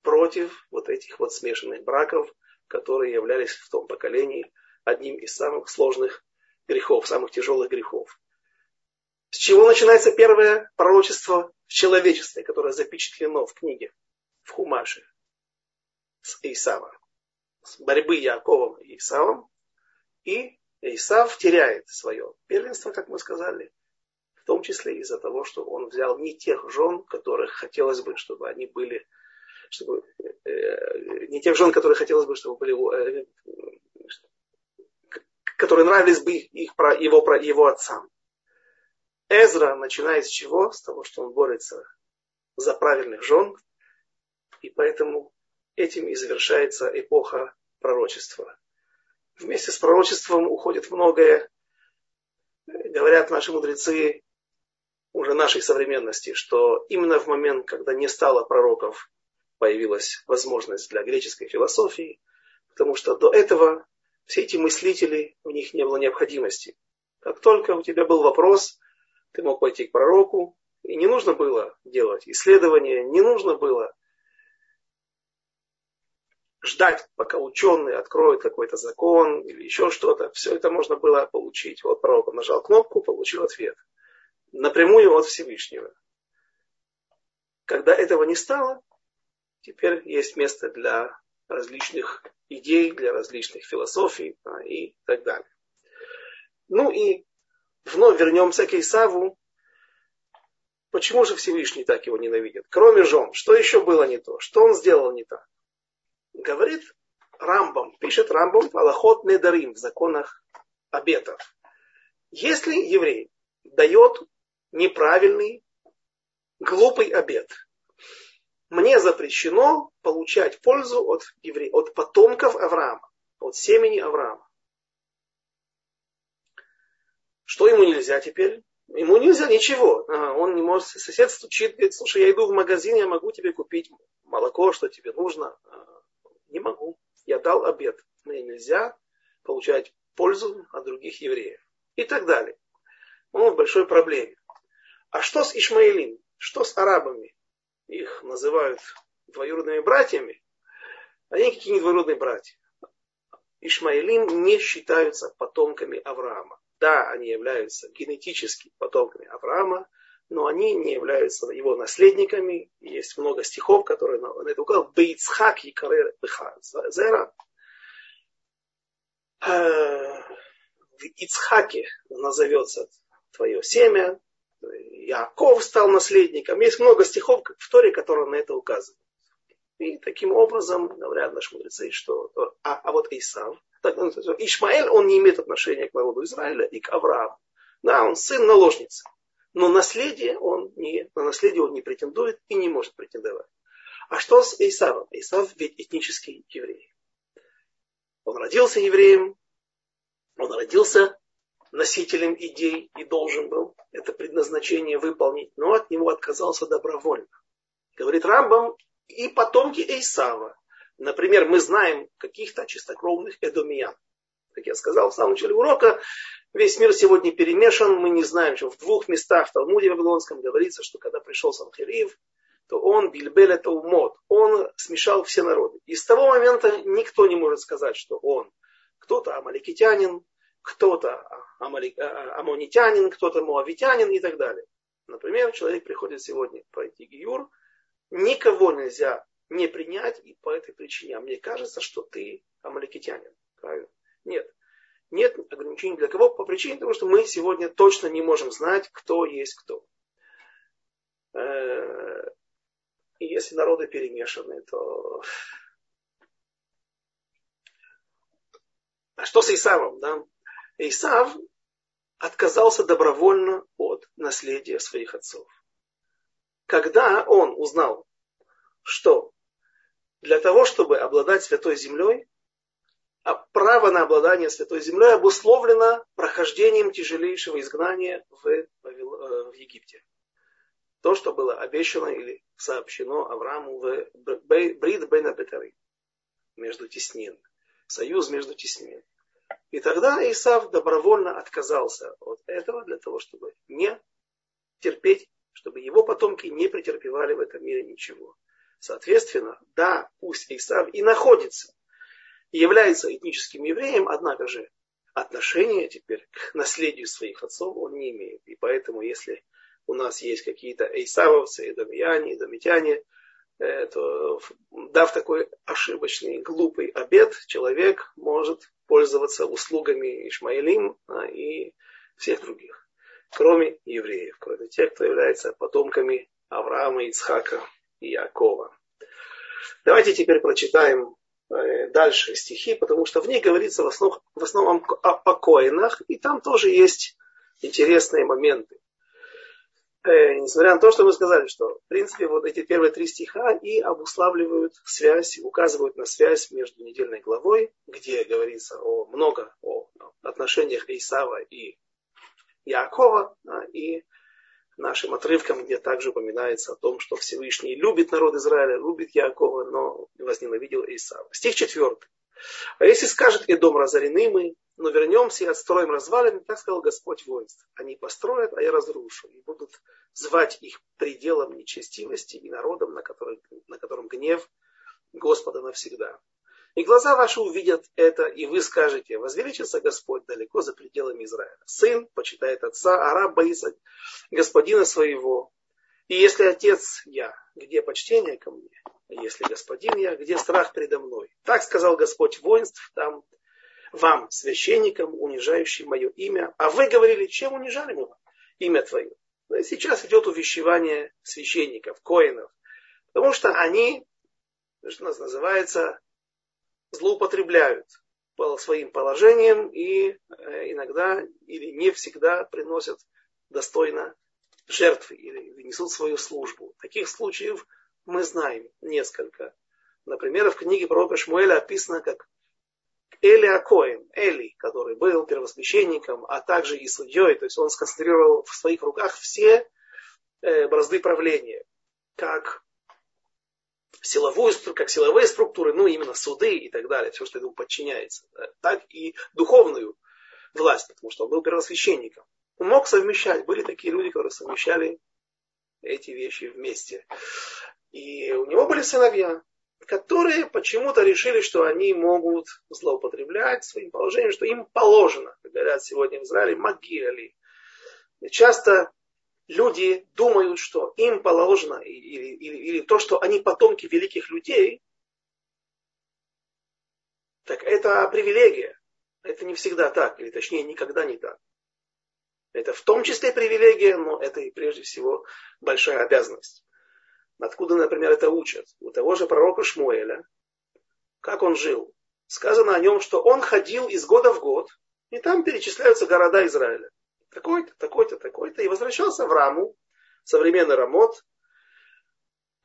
против вот этих вот смешанных браков, которые являлись в том поколении одним из самых сложных грехов, самых тяжелых грехов. С чего начинается первое пророчество в человечестве, которое запечатлено в книге, в Хумаше, с Исава, с борьбы Яковом и Исавом, и Исав теряет свое первенство, как мы сказали, в том числе из-за того, что он взял не тех жен, которых хотелось бы, чтобы они были, чтобы, э, не тех жен, которые хотелось бы, чтобы были, э, которые нравились бы их, их, его, его отцам. Эзра начинает с чего? С того, что он борется за правильных жен, и поэтому этим и завершается эпоха пророчества вместе с пророчеством уходит многое. Говорят наши мудрецы уже нашей современности, что именно в момент, когда не стало пророков, появилась возможность для греческой философии, потому что до этого все эти мыслители, у них не было необходимости. Как только у тебя был вопрос, ты мог пойти к пророку, и не нужно было делать исследования, не нужно было ждать, пока ученые откроют какой-то закон или еще что-то. Все это можно было получить. Вот пророк нажал кнопку, получил ответ. Напрямую от Всевышнего. Когда этого не стало, теперь есть место для различных идей, для различных философий а, и так далее. Ну и вновь вернемся к Исаву. Почему же Всевышний так его ненавидит? Кроме жен, что еще было не то? Что он сделал не так? говорит Рамбам, пишет Рамбам Аллахот Недарим в законах обетов. Если еврей дает неправильный, глупый обет, мне запрещено получать пользу от, евреев, от потомков Авраама, от семени Авраама. Что ему нельзя теперь? Ему нельзя ничего. Он не может, сосед стучит, говорит, слушай, я иду в магазин, я могу тебе купить молоко, что тебе нужно. Не могу. Я дал обед. Мне нельзя получать пользу от других евреев. И так далее. Он в большой проблеме. А что с Ишмаилим? Что с арабами? Их называют двоюродными братьями. Они какие не двоюродные братья. Ишмаилим не считаются потомками Авраама. Да, они являются генетически потомками Авраама, но они не являются его наследниками. Есть много стихов, которые на это указывают. Бейцхак и зера. Э, в Ицхаке назовется твое семя. Яков стал наследником. Есть много стихов в Торе, которые на это указывают. И таким образом говорят наши мудрецы, что а, а вот Исав, так, ну, Ишмаэль, он не имеет отношения к народу Израиля и к Аврааму. Да, он сын наложницы. Но наследие он не, на наследие он не претендует и не может претендовать. А что с Исавом? Исав ведь этнический еврей. Он родился евреем, он родился носителем идей и должен был это предназначение выполнить, но от него отказался добровольно. Говорит Рамбам, и потомки Исава. Например, мы знаем каких-то чистокровных эдомиян. Как я сказал в самом начале урока, Весь мир сегодня перемешан, мы не знаем, что в двух местах в Талмуде Вавилонском говорится, что когда пришел Санхириев, то он, Бильбель это умот, он смешал все народы. И с того момента никто не может сказать, что он кто-то амаликитянин, кто-то амалик, амонитянин, кто-то муавитянин и так далее. Например, человек приходит сегодня пройти гиюр, никого нельзя не принять и по этой причине. А мне кажется, что ты амаликитянин. Правильно? Нет. Нет ограничений для кого? По причине того, что мы сегодня точно не можем знать, кто есть кто. Э, и если народы перемешаны, то... А что с Исавом? Да? Исав отказался добровольно от наследия своих отцов. Когда он узнал, что для того, чтобы обладать святой землей, а право на обладание святой землей обусловлено прохождением тяжелейшего изгнания в, э, в Египте. То, что было обещано или сообщено Аврааму в Брид Бен Абетари, между теснин, союз между теснин. И тогда Исав добровольно отказался от этого для того, чтобы не терпеть, чтобы его потомки не претерпевали в этом мире ничего. Соответственно, да, пусть Исав и находится, и является этническим евреем, однако же отношения теперь к наследию своих отцов он не имеет. И поэтому, если у нас есть какие-то эйсавовцы, эдомияне, эдомитяне, э, то дав такой ошибочный, глупый обед, человек может пользоваться услугами Ишмаилим а, и всех других, кроме евреев, кроме тех, кто является потомками Авраама, Ицхака и Якова. Давайте теперь прочитаем э, дальше стихи, потому что в них говорится в основном, в основном о, о коинах, и там тоже есть интересные моменты. Э, несмотря на то, что мы сказали, что в принципе вот эти первые три стиха и обуславливают связь, указывают на связь между недельной главой, где говорится о, много о отношениях Исава и Да, и нашим отрывкам, где также упоминается о том, что Всевышний любит народ Израиля, любит Якова, но возненавидел Исава. Стих четвертый. А если скажет Эдом, разорены мы, но вернемся и отстроим развалины, так сказал Господь воинств. Они построят, а я разрушу, и будут звать их пределом нечестивости и народом, на, который, на котором гнев Господа навсегда. И глаза ваши увидят это, и вы скажете, возвеличится Господь далеко за пределами Израиля. Сын почитает отца, а раб боится господина своего. И если отец я, где почтение ко мне? Если господин я, где страх передо мной? Так сказал Господь воинств там вам, священникам, унижающим мое имя. А вы говорили, чем унижали мы имя твое? Ну сейчас идет увещевание священников, коинов. Потому что они, что у нас называется, злоупотребляют своим положением и э, иногда или не всегда приносят достойно жертвы или несут свою службу. Таких случаев мы знаем несколько. Например, в книге пророка Шмуэля описано, как Эли Акоин, Эли, который был первосвященником, а также и судьей, то есть он сконцентрировал в своих руках все э, бразды правления, как силовую, как силовые структуры, ну именно суды и так далее, все, что этому подчиняется, да, так и духовную власть, потому что он был первосвященником. Он мог совмещать, были такие люди, которые совмещали эти вещи вместе. И у него были сыновья, которые почему-то решили, что они могут злоупотреблять своим положением, что им положено, как говорят сегодня в Израиле, магиали. Часто люди думают, что им положено, или, или, или то, что они потомки великих людей, так это привилегия. Это не всегда так, или точнее никогда не так. Это в том числе привилегия, но это и прежде всего большая обязанность. Откуда, например, это учат? У того же пророка Шмуэля, как он жил. Сказано о нем, что он ходил из года в год, и там перечисляются города Израиля такой-то, такой-то, такой-то, и возвращался в Раму, современный Рамот.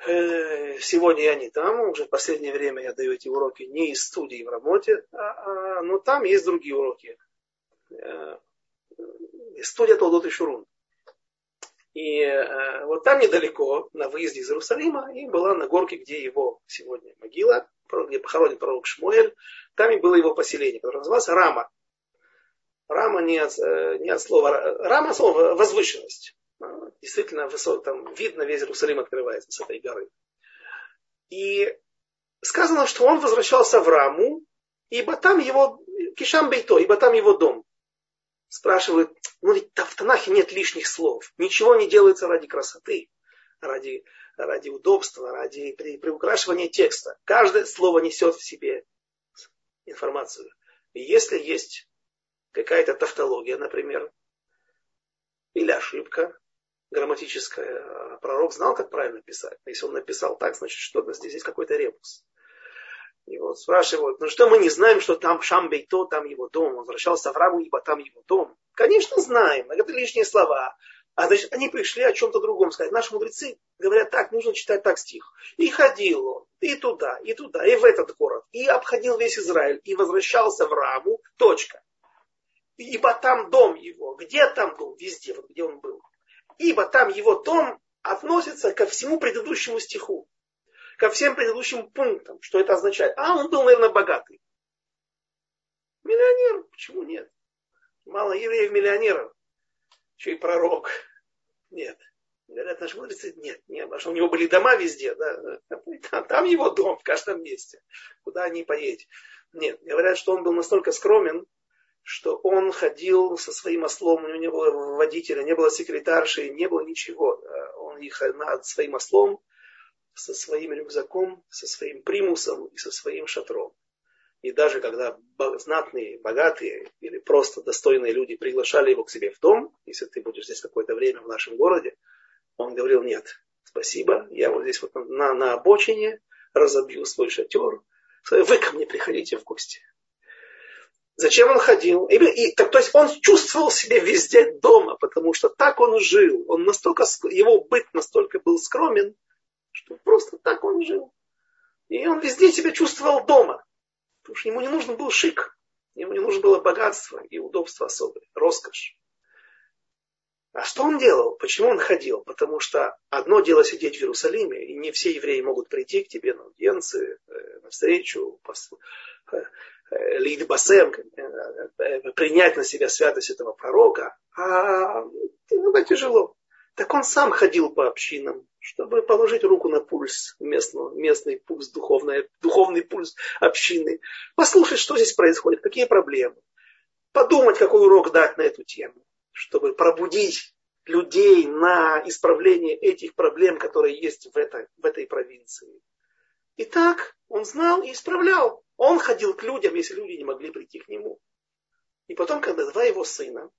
Э, сегодня я не там, уже в последнее время я даю эти уроки не из студии в Рамоте, а, а, но там есть другие уроки. Э, студия Толдот и Шурун. И э, вот там недалеко, на выезде из Иерусалима, и была на горке, где его сегодня могила, где похоронен пророк Шмуэль, там и было его поселение, которое называлось Рама. Рама не от, э, не от слова. Рама слово возвышенность. Действительно, высок, там видно, весь Иерусалим открывается с этой горы. И сказано, что он возвращался в Раму, ибо там его, Кишам Бейто, ибо там его дом. Спрашивают, ну ведь в Танахе нет лишних слов, ничего не делается ради красоты. ради, ради удобства, ради при, приукрашивания текста. Каждое слово несет в себе информацию. И если есть какая-то тавтология, например, или ошибка грамматическая, пророк знал, как правильно писать. Если он написал так, значит, что здесь есть какой-то ребус. И вот спрашивают, ну что мы не знаем, что там Шамбейто, там его дом. Он возвращался в Раму, ибо там его дом. Конечно, знаем, это лишние слова. А значит, они пришли о чем-то другом сказать. Наши мудрецы говорят так, нужно читать так стих. И ходил он и туда, и туда, и в этот город, и обходил весь Израиль, и возвращался в Раму, точка. Ибо там дом его. Где там дом? Везде, вот где он был. Ибо там его дом относится ко всему предыдущему стиху. Ко всем предыдущим пунктам. Что это означает? А, он был, наверное, богатый. Миллионер. Почему нет? Мало евреев-миллионеров. Еще и пророк. Нет. Говорят, наши мудрецы, нет, нет, потому что у него были дома везде, да, там, там его дом в каждом месте, куда они поедете. Нет, говорят, что он был настолько скромен, что он ходил со своим ослом, у него не было водителя, не было секретарши, не было ничего. Он ехал над своим ослом, со своим рюкзаком, со своим примусом и со своим шатром. И даже когда знатные, богатые или просто достойные люди приглашали его к себе в дом, если ты будешь здесь какое-то время в нашем городе, он говорил, нет, спасибо, я вот здесь вот на, на обочине разобью свой шатер, вы ко мне приходите в гости. Зачем он ходил? И, и, так, то есть он чувствовал себя везде дома, потому что так он жил. Он настолько, его быт настолько был скромен, что просто так он жил. И он везде себя чувствовал дома. Потому что ему не нужен был шик. Ему не нужно было богатство и удобство особое, роскошь. А что он делал? Почему он ходил? Потому что одно дело сидеть в Иерусалиме, и не все евреи могут прийти к тебе на аудиенции, э, на встречу, э, лид басем, принять на себя святость этого пророка. А иногда тяжело. Так он сам ходил по общинам, чтобы положить руку на пульс местного, местный пульс, духовный, духовный пульс общины, послушать, что здесь происходит, какие проблемы, подумать, какой урок дать на эту тему чтобы пробудить людей на исправление этих проблем, которые есть в, это, в этой провинции. И так он знал и исправлял. Он ходил к людям, если люди не могли прийти к нему. И потом, когда два его сына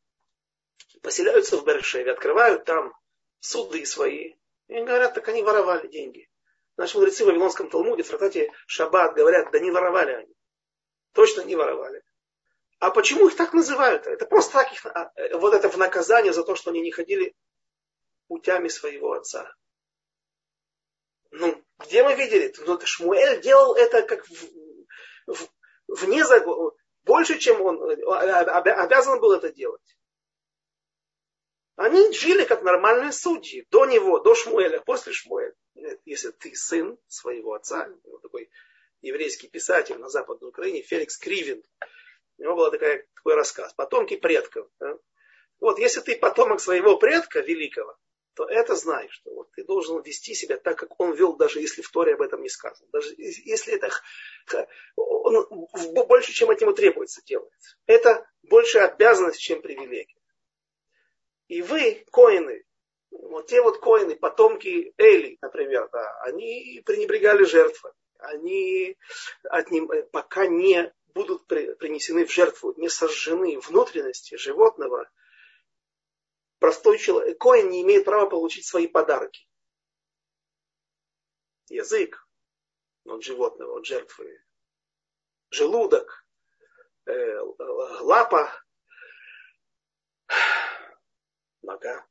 поселяются в Бершеве, открывают там суды свои, и говорят, так они воровали деньги. Наши мудрецы в Вавилонском Талмуде, в трактате Шаббат говорят, да не воровали они. Точно не воровали. А почему их так называют? Это просто так их, а, э, вот это в наказание за то, что они не ходили путями своего отца. Ну, где мы видели? Ну, Шмуэль делал это как в, вне закона, больше, чем он обязан был это делать. Они жили как нормальные судьи. До него, до Шмуэля, после Шмуэля. Если ты сын своего отца, вот такой еврейский писатель на Западной Украине, Феликс Кривин, у него был такой, такой рассказ. Потомки предков. Да? Вот если ты потомок своего предка великого, то это знай, что вот ты должен вести себя так, как он вел, даже если в Торе об этом не сказано. Даже если это он, больше, чем от него требуется, делается. Это больше обязанность, чем привилегия. И вы, коины, вот те вот коины, потомки Эли, например, да, они пренебрегали жертвами. Они от ним, пока не будут принесены в жертву, не сожжены внутренности животного, простой человек, коин не имеет права получить свои подарки. Язык от животного, от жертвы, желудок, э, лапа, нога.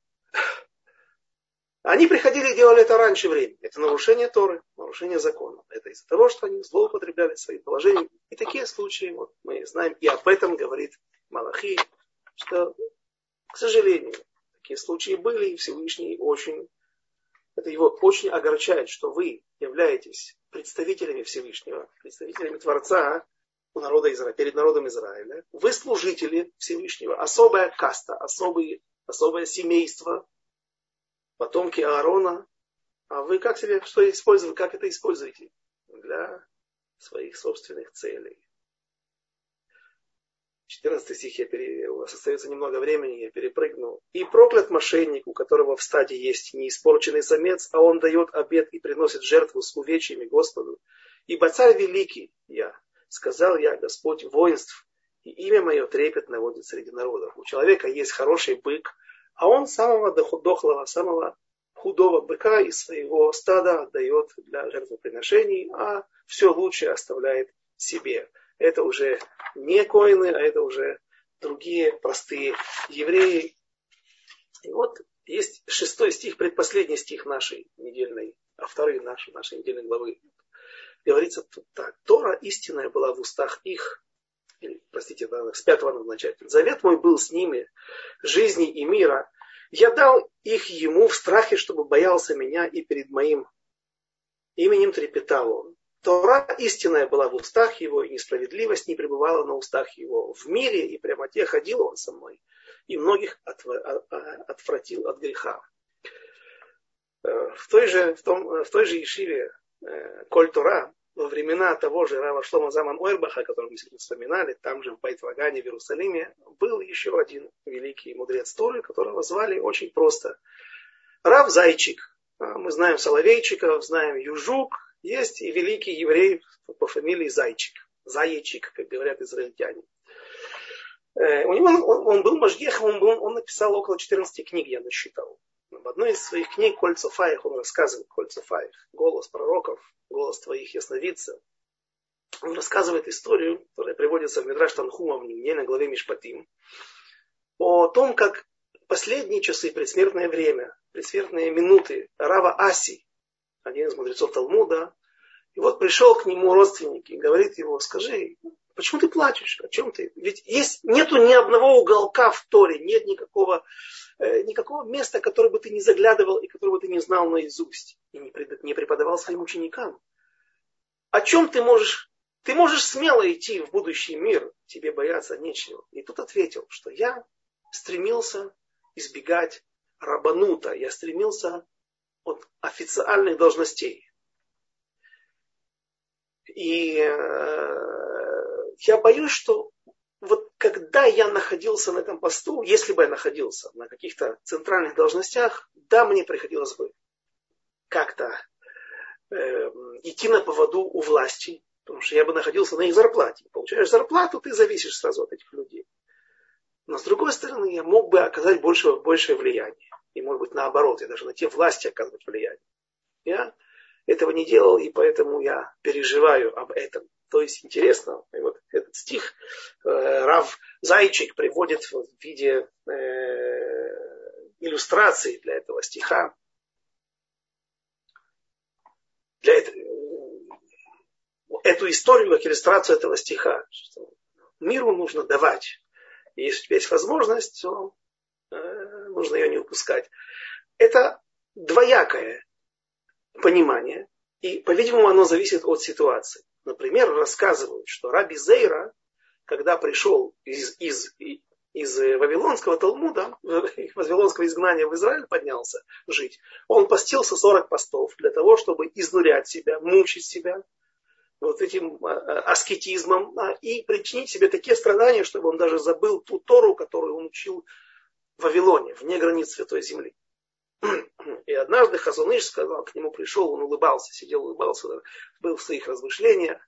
Они приходили и делали это раньше времени. Это нарушение Торы, нарушение закона. Это из-за того, что они злоупотребляли своим положением. И такие случаи вот, мы знаем. И об этом говорит Малахи, что, к сожалению, такие случаи были, и Всевышний очень, это его очень огорчает, что вы являетесь представителями Всевышнего, представителями Творца у народа Израиля, перед народом Израиля. Вы служители Всевышнего, особая каста, особый, особое семейство, потомки Аарона, а вы как себе что используете, как это используете для своих собственных целей. 14 стих, я пере... у вас остается немного времени, я перепрыгну. «И проклят мошенник, у которого в стаде есть неиспорченный самец, а он дает обед и приносит жертву с увечьями Господу. Ибо царь великий я, сказал я, Господь воинств, и имя мое трепет наводит среди народов. У человека есть хороший бык, а он самого дохлого, самого худого быка из своего стада отдает для жертвоприношений, а все лучшее оставляет себе. Это уже не коины, а это уже другие простые евреи. И вот есть шестой стих, предпоследний стих нашей недельной, а второй нашей, нашей недельной главы. Говорится тут так. Тора истинная была в устах их, или, простите, с пятого надо начать. Завет мой был с ними, жизни и мира. Я дал их ему в страхе, чтобы боялся меня и перед моим именем трепетал он. Тора истинная была в устах его, и несправедливость не пребывала на устах его. В мире и прямоте ходил он со мной, и многих а, а, отвратил от греха. Э, в той же, в том, в той же Ешиве э, Коль Тора, во времена того же Рава Шлома Заман Ойрбаха, которого мы сегодня вспоминали, там же в Байтвагане в Иерусалиме, был еще один великий мудрец Торы, которого звали очень просто Рав Зайчик. А, мы знаем Соловейчиков, знаем Южук, есть и великий еврей по фамилии Зайчик. Заячик, как говорят израильтяне. Э, у него он, он был Машгехом, он, был, он написал около 14 книг, я насчитал. В одной из своих книг Кольца Фаих он рассказывает, Кольца Фаих, голос пророков, голос твоих ясновидцев. Он рассказывает историю, которая приводится в Мидраш Танхума в недельной главе Мишпатим, о том, как последние часы, предсмертное время, предсмертные минуты Рава Аси, один из мудрецов Талмуда. И вот пришел к нему родственник и говорит ему, скажи, почему ты плачешь? О чем ты? Ведь есть, нету ни одного уголка в Торе, нет никакого, э, никакого места, которое бы ты не заглядывал и которое бы ты не знал наизусть и не, не преподавал своим ученикам. О чем ты можешь? Ты можешь смело идти в будущий мир, тебе бояться нечего. И тут ответил, что я стремился избегать рабанута, я стремился от официальных должностей. И э, я боюсь, что вот когда я находился на этом посту, если бы я находился на каких-то центральных должностях, да, мне приходилось бы как-то э, идти на поводу у власти, потому что я бы находился на их зарплате. Получаешь зарплату, ты зависишь сразу от этих людей. Но с другой стороны, я мог бы оказать больше, большее влияние и может быть наоборот, я даже на те власти оказывать влияние. Я этого не делал, и поэтому я переживаю об этом. То есть интересно, и вот этот стих э, Рав Зайчик приводит в виде э, иллюстрации для этого стиха. Для этого, эту историю как иллюстрацию этого стиха. Что миру нужно давать. И если у тебя есть возможность, то Э, нужно ее не упускать. Это двоякое понимание, и, по-видимому, оно зависит от ситуации. Например, рассказывают, что Раби Зейра, когда пришел из, из, из Вавилонского Талмуда, из Вавилонского изгнания в Израиль поднялся жить, он постился 40 постов для того, чтобы изнурять себя, мучить себя вот этим а, а, аскетизмом а, и причинить себе такие страдания, чтобы он даже забыл ту Тору, которую он учил в Вавилоне, вне границ Святой Земли. И однажды Хазуныш сказал, к нему пришел, он улыбался, сидел, улыбался, был в своих размышлениях.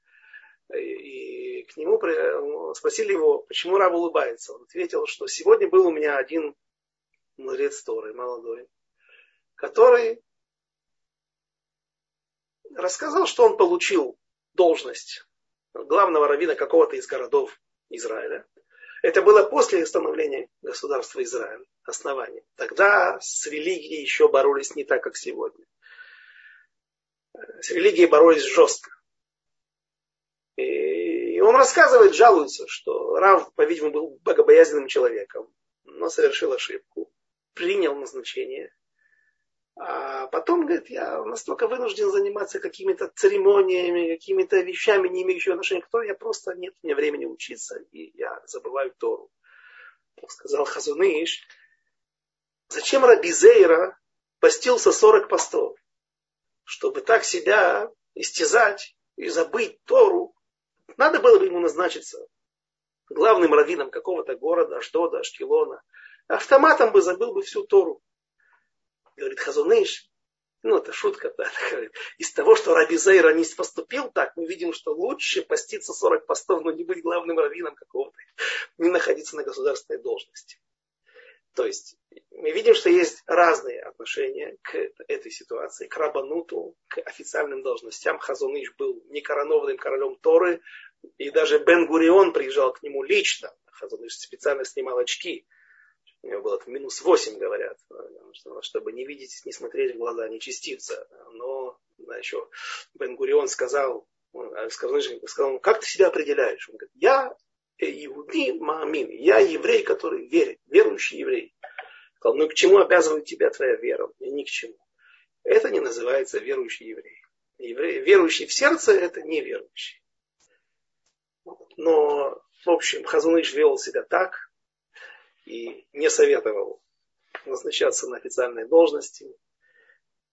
И к нему спросили его, почему раб улыбается. Он ответил, что сегодня был у меня один мудрец Торы, молодой, который рассказал, что он получил должность главного раввина какого-то из городов Израиля. Это было после становления государства Израиль, основания. Тогда с религией еще боролись не так, как сегодня. С религией боролись жестко. И он рассказывает, жалуется, что Рав, по-видимому, был богобоязненным человеком, но совершил ошибку, принял назначение а потом, говорит, я настолько вынужден заниматься какими-то церемониями, какими-то вещами, не имеющими отношения к Торе, я просто нет мне времени учиться, и я забываю Тору. Сказал Хазуныш, зачем Раби Зейра постился 40 постов? Чтобы так себя истязать и забыть Тору, надо было бы ему назначиться главным раввином какого-то города, Аштода, Ашкелона, автоматом бы забыл бы всю Тору. Говорит Хазуныш, ну это шутка, да, из того, что Раби Зейра не поступил так, мы видим, что лучше поститься 40 постов, но не быть главным раввином какого-то, не находиться на государственной должности. То есть мы видим, что есть разные отношения к этой ситуации, к Рабануту, к официальным должностям. Хазуныш был некоронованным королем Торы, и даже Бен Гурион приезжал к нему лично. Хазуныш специально снимал очки. У него было минус 8, говорят, чтобы не видеть, не смотреть в глаза, не частица. Но да, еще Бен Гурион сказал, сказал, сказал, как ты себя определяешь? Он говорит, я Иуди Маамин. Я еврей, который верит, верующий еврей. Сказал, ну к чему обязывает тебя твоя вера? И ни к чему. Это не называется верующий еврей. еврей верующий в сердце это не верующий. Но, в общем, Хазуныш вел себя так и не советовал назначаться на официальной должности.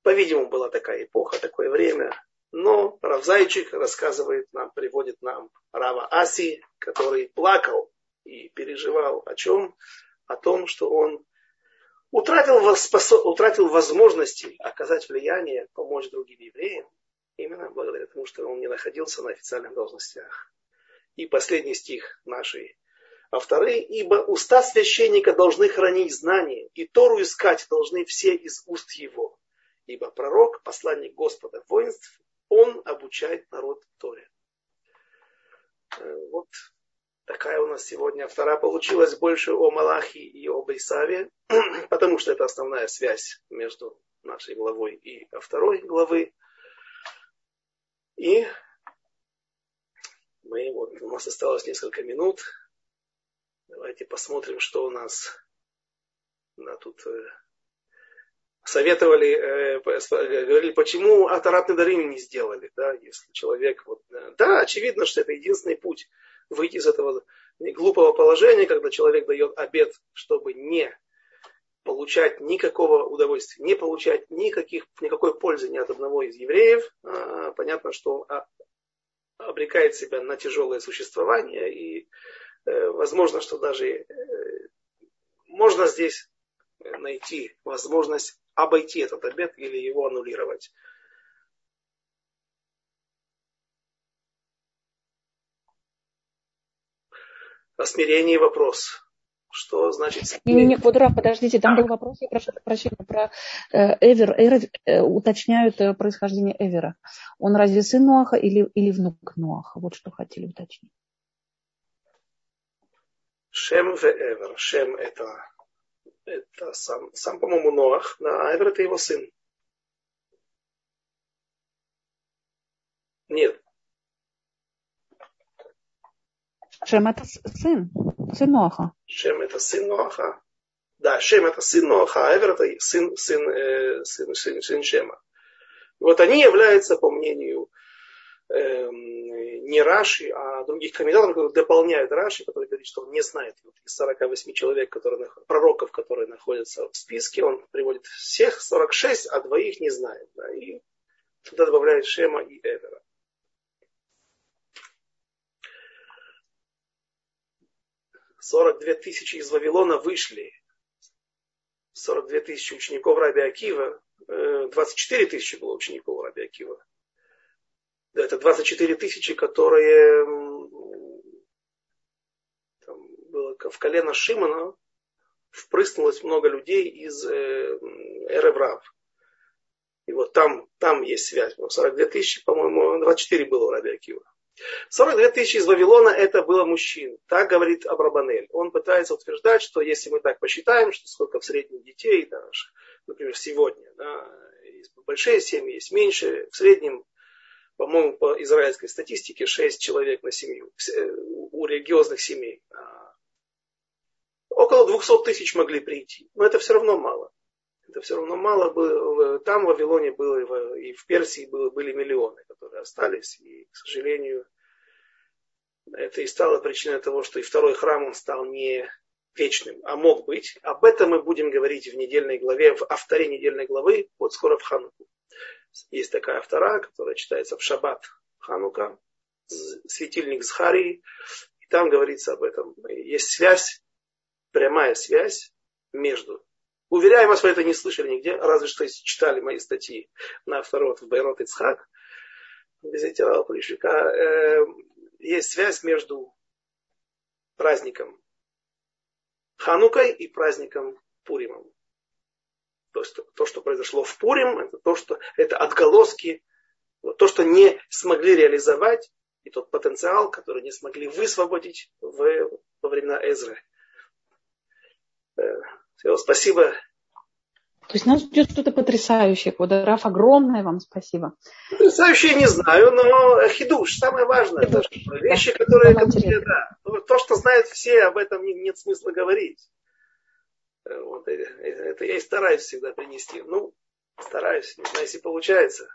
По-видимому, была такая эпоха, такое время. Но Равзайчик рассказывает нам, приводит нам Рава Аси, который плакал и переживал о чем? О том, что он утратил, утратил возможности оказать влияние, помочь другим евреям, именно благодаря тому, что он не находился на официальных должностях. И последний стих нашей авторы, ибо уста священника должны хранить знания, и Тору искать должны все из уст его. Ибо пророк, посланник Господа воинств, он обучает народ Торе. Э, вот такая у нас сегодня вторая получилась больше о Малахе и об Исаве, потому что это основная связь между нашей главой и второй главы. И мы, вот, у нас осталось несколько минут. Давайте посмотрим, что у нас да, тут э, советовали, э, говорили, почему Атаратный Дарим не сделали, да, если человек, вот, э, да, очевидно, что это единственный путь выйти из этого глупого положения, когда человек дает обед, чтобы не получать никакого удовольствия, не получать никаких, никакой пользы ни от одного из евреев. А, понятно, что он обрекает себя на тяжелое существование, и э, возможно, что даже можно здесь найти возможность обойти этот обед или его аннулировать. О смирении вопрос. Что значит Не, не, вот, Раф, подождите, там был вопрос, я прошу прощения, про э, Эвер. Эвер э, уточняют э, происхождение Эвера. Он разве сын Нуаха или, или внук Нуаха? Вот что хотели уточнить. Шем в Эвер. Шем это это сам, сам по-моему, Ноах, а Айвер это его сын. Нет. Шем это сын, сын Ноаха. Шем это сын Ноаха. Да, Шем это сын Ноаха, а Эвер это сын, сын, э, сын, сын, сын Шема. Вот они являются, по мнению э, не Раши, а других комментаторов, которые дополняют Раши, который говорит, что он не знает вот, из 48 человек, которые, пророков, которые находятся в списке, он приводит всех 46, а двоих не знает. Да, и туда добавляет Шема и Эвера. Сорок две тысячи из Вавилона вышли. 42 тысячи учеников Раби Акива. 24 э, тысячи было учеников Раби Акива это 24 тысячи, которые там, было в колено Шимона впрыснулось много людей из э, Эреврав. И вот там, там есть связь. 42 тысячи, по-моему, 24 было у Раби Акива. 42 тысячи из Вавилона это было мужчин. Так говорит Абрабанель. Он пытается утверждать, что если мы так посчитаем, что сколько в среднем детей, да, например, сегодня, да, есть большие семьи, есть меньше, в среднем по-моему, по израильской статистике 6 человек на семью э, у религиозных семей. А, около 200 тысяч могли прийти. Но это все равно мало. Это все равно мало. Было. Там в Вавилоне было, и в Персии было, были миллионы, которые остались. И, к сожалению, это и стало причиной того, что и второй храм он стал не вечным, а мог быть. Об этом мы будем говорить в недельной главе, в авторе недельной главы, вот скоро в Хануку. Есть такая автора, которая читается в Шаббат Ханука, светильник Зхарии. И там говорится об этом. Есть связь, прямая связь между. Уверяю вас, вы это не слышали нигде, разве что если читали мои статьи на второй в Байрот Ицхак, без Полищука, э, есть связь между праздником Ханукой и праздником Пуримом. То, есть, то, что произошло в Пурим, это то, что это отголоски, то, что не смогли реализовать, и тот потенциал, который не смогли высвободить в, во времена Эзры. Э, все, спасибо. То есть нас ждет что-то потрясающее. Квадраф, огромное вам спасибо. Потрясающее не знаю, но хидуш, самое важное. Хидуш. Вещи, да, которые, которые да, то, что знают все, об этом нет смысла говорить. Э, вот, э, это я и стараюсь всегда принести. Ну, стараюсь, не знаю, если получается.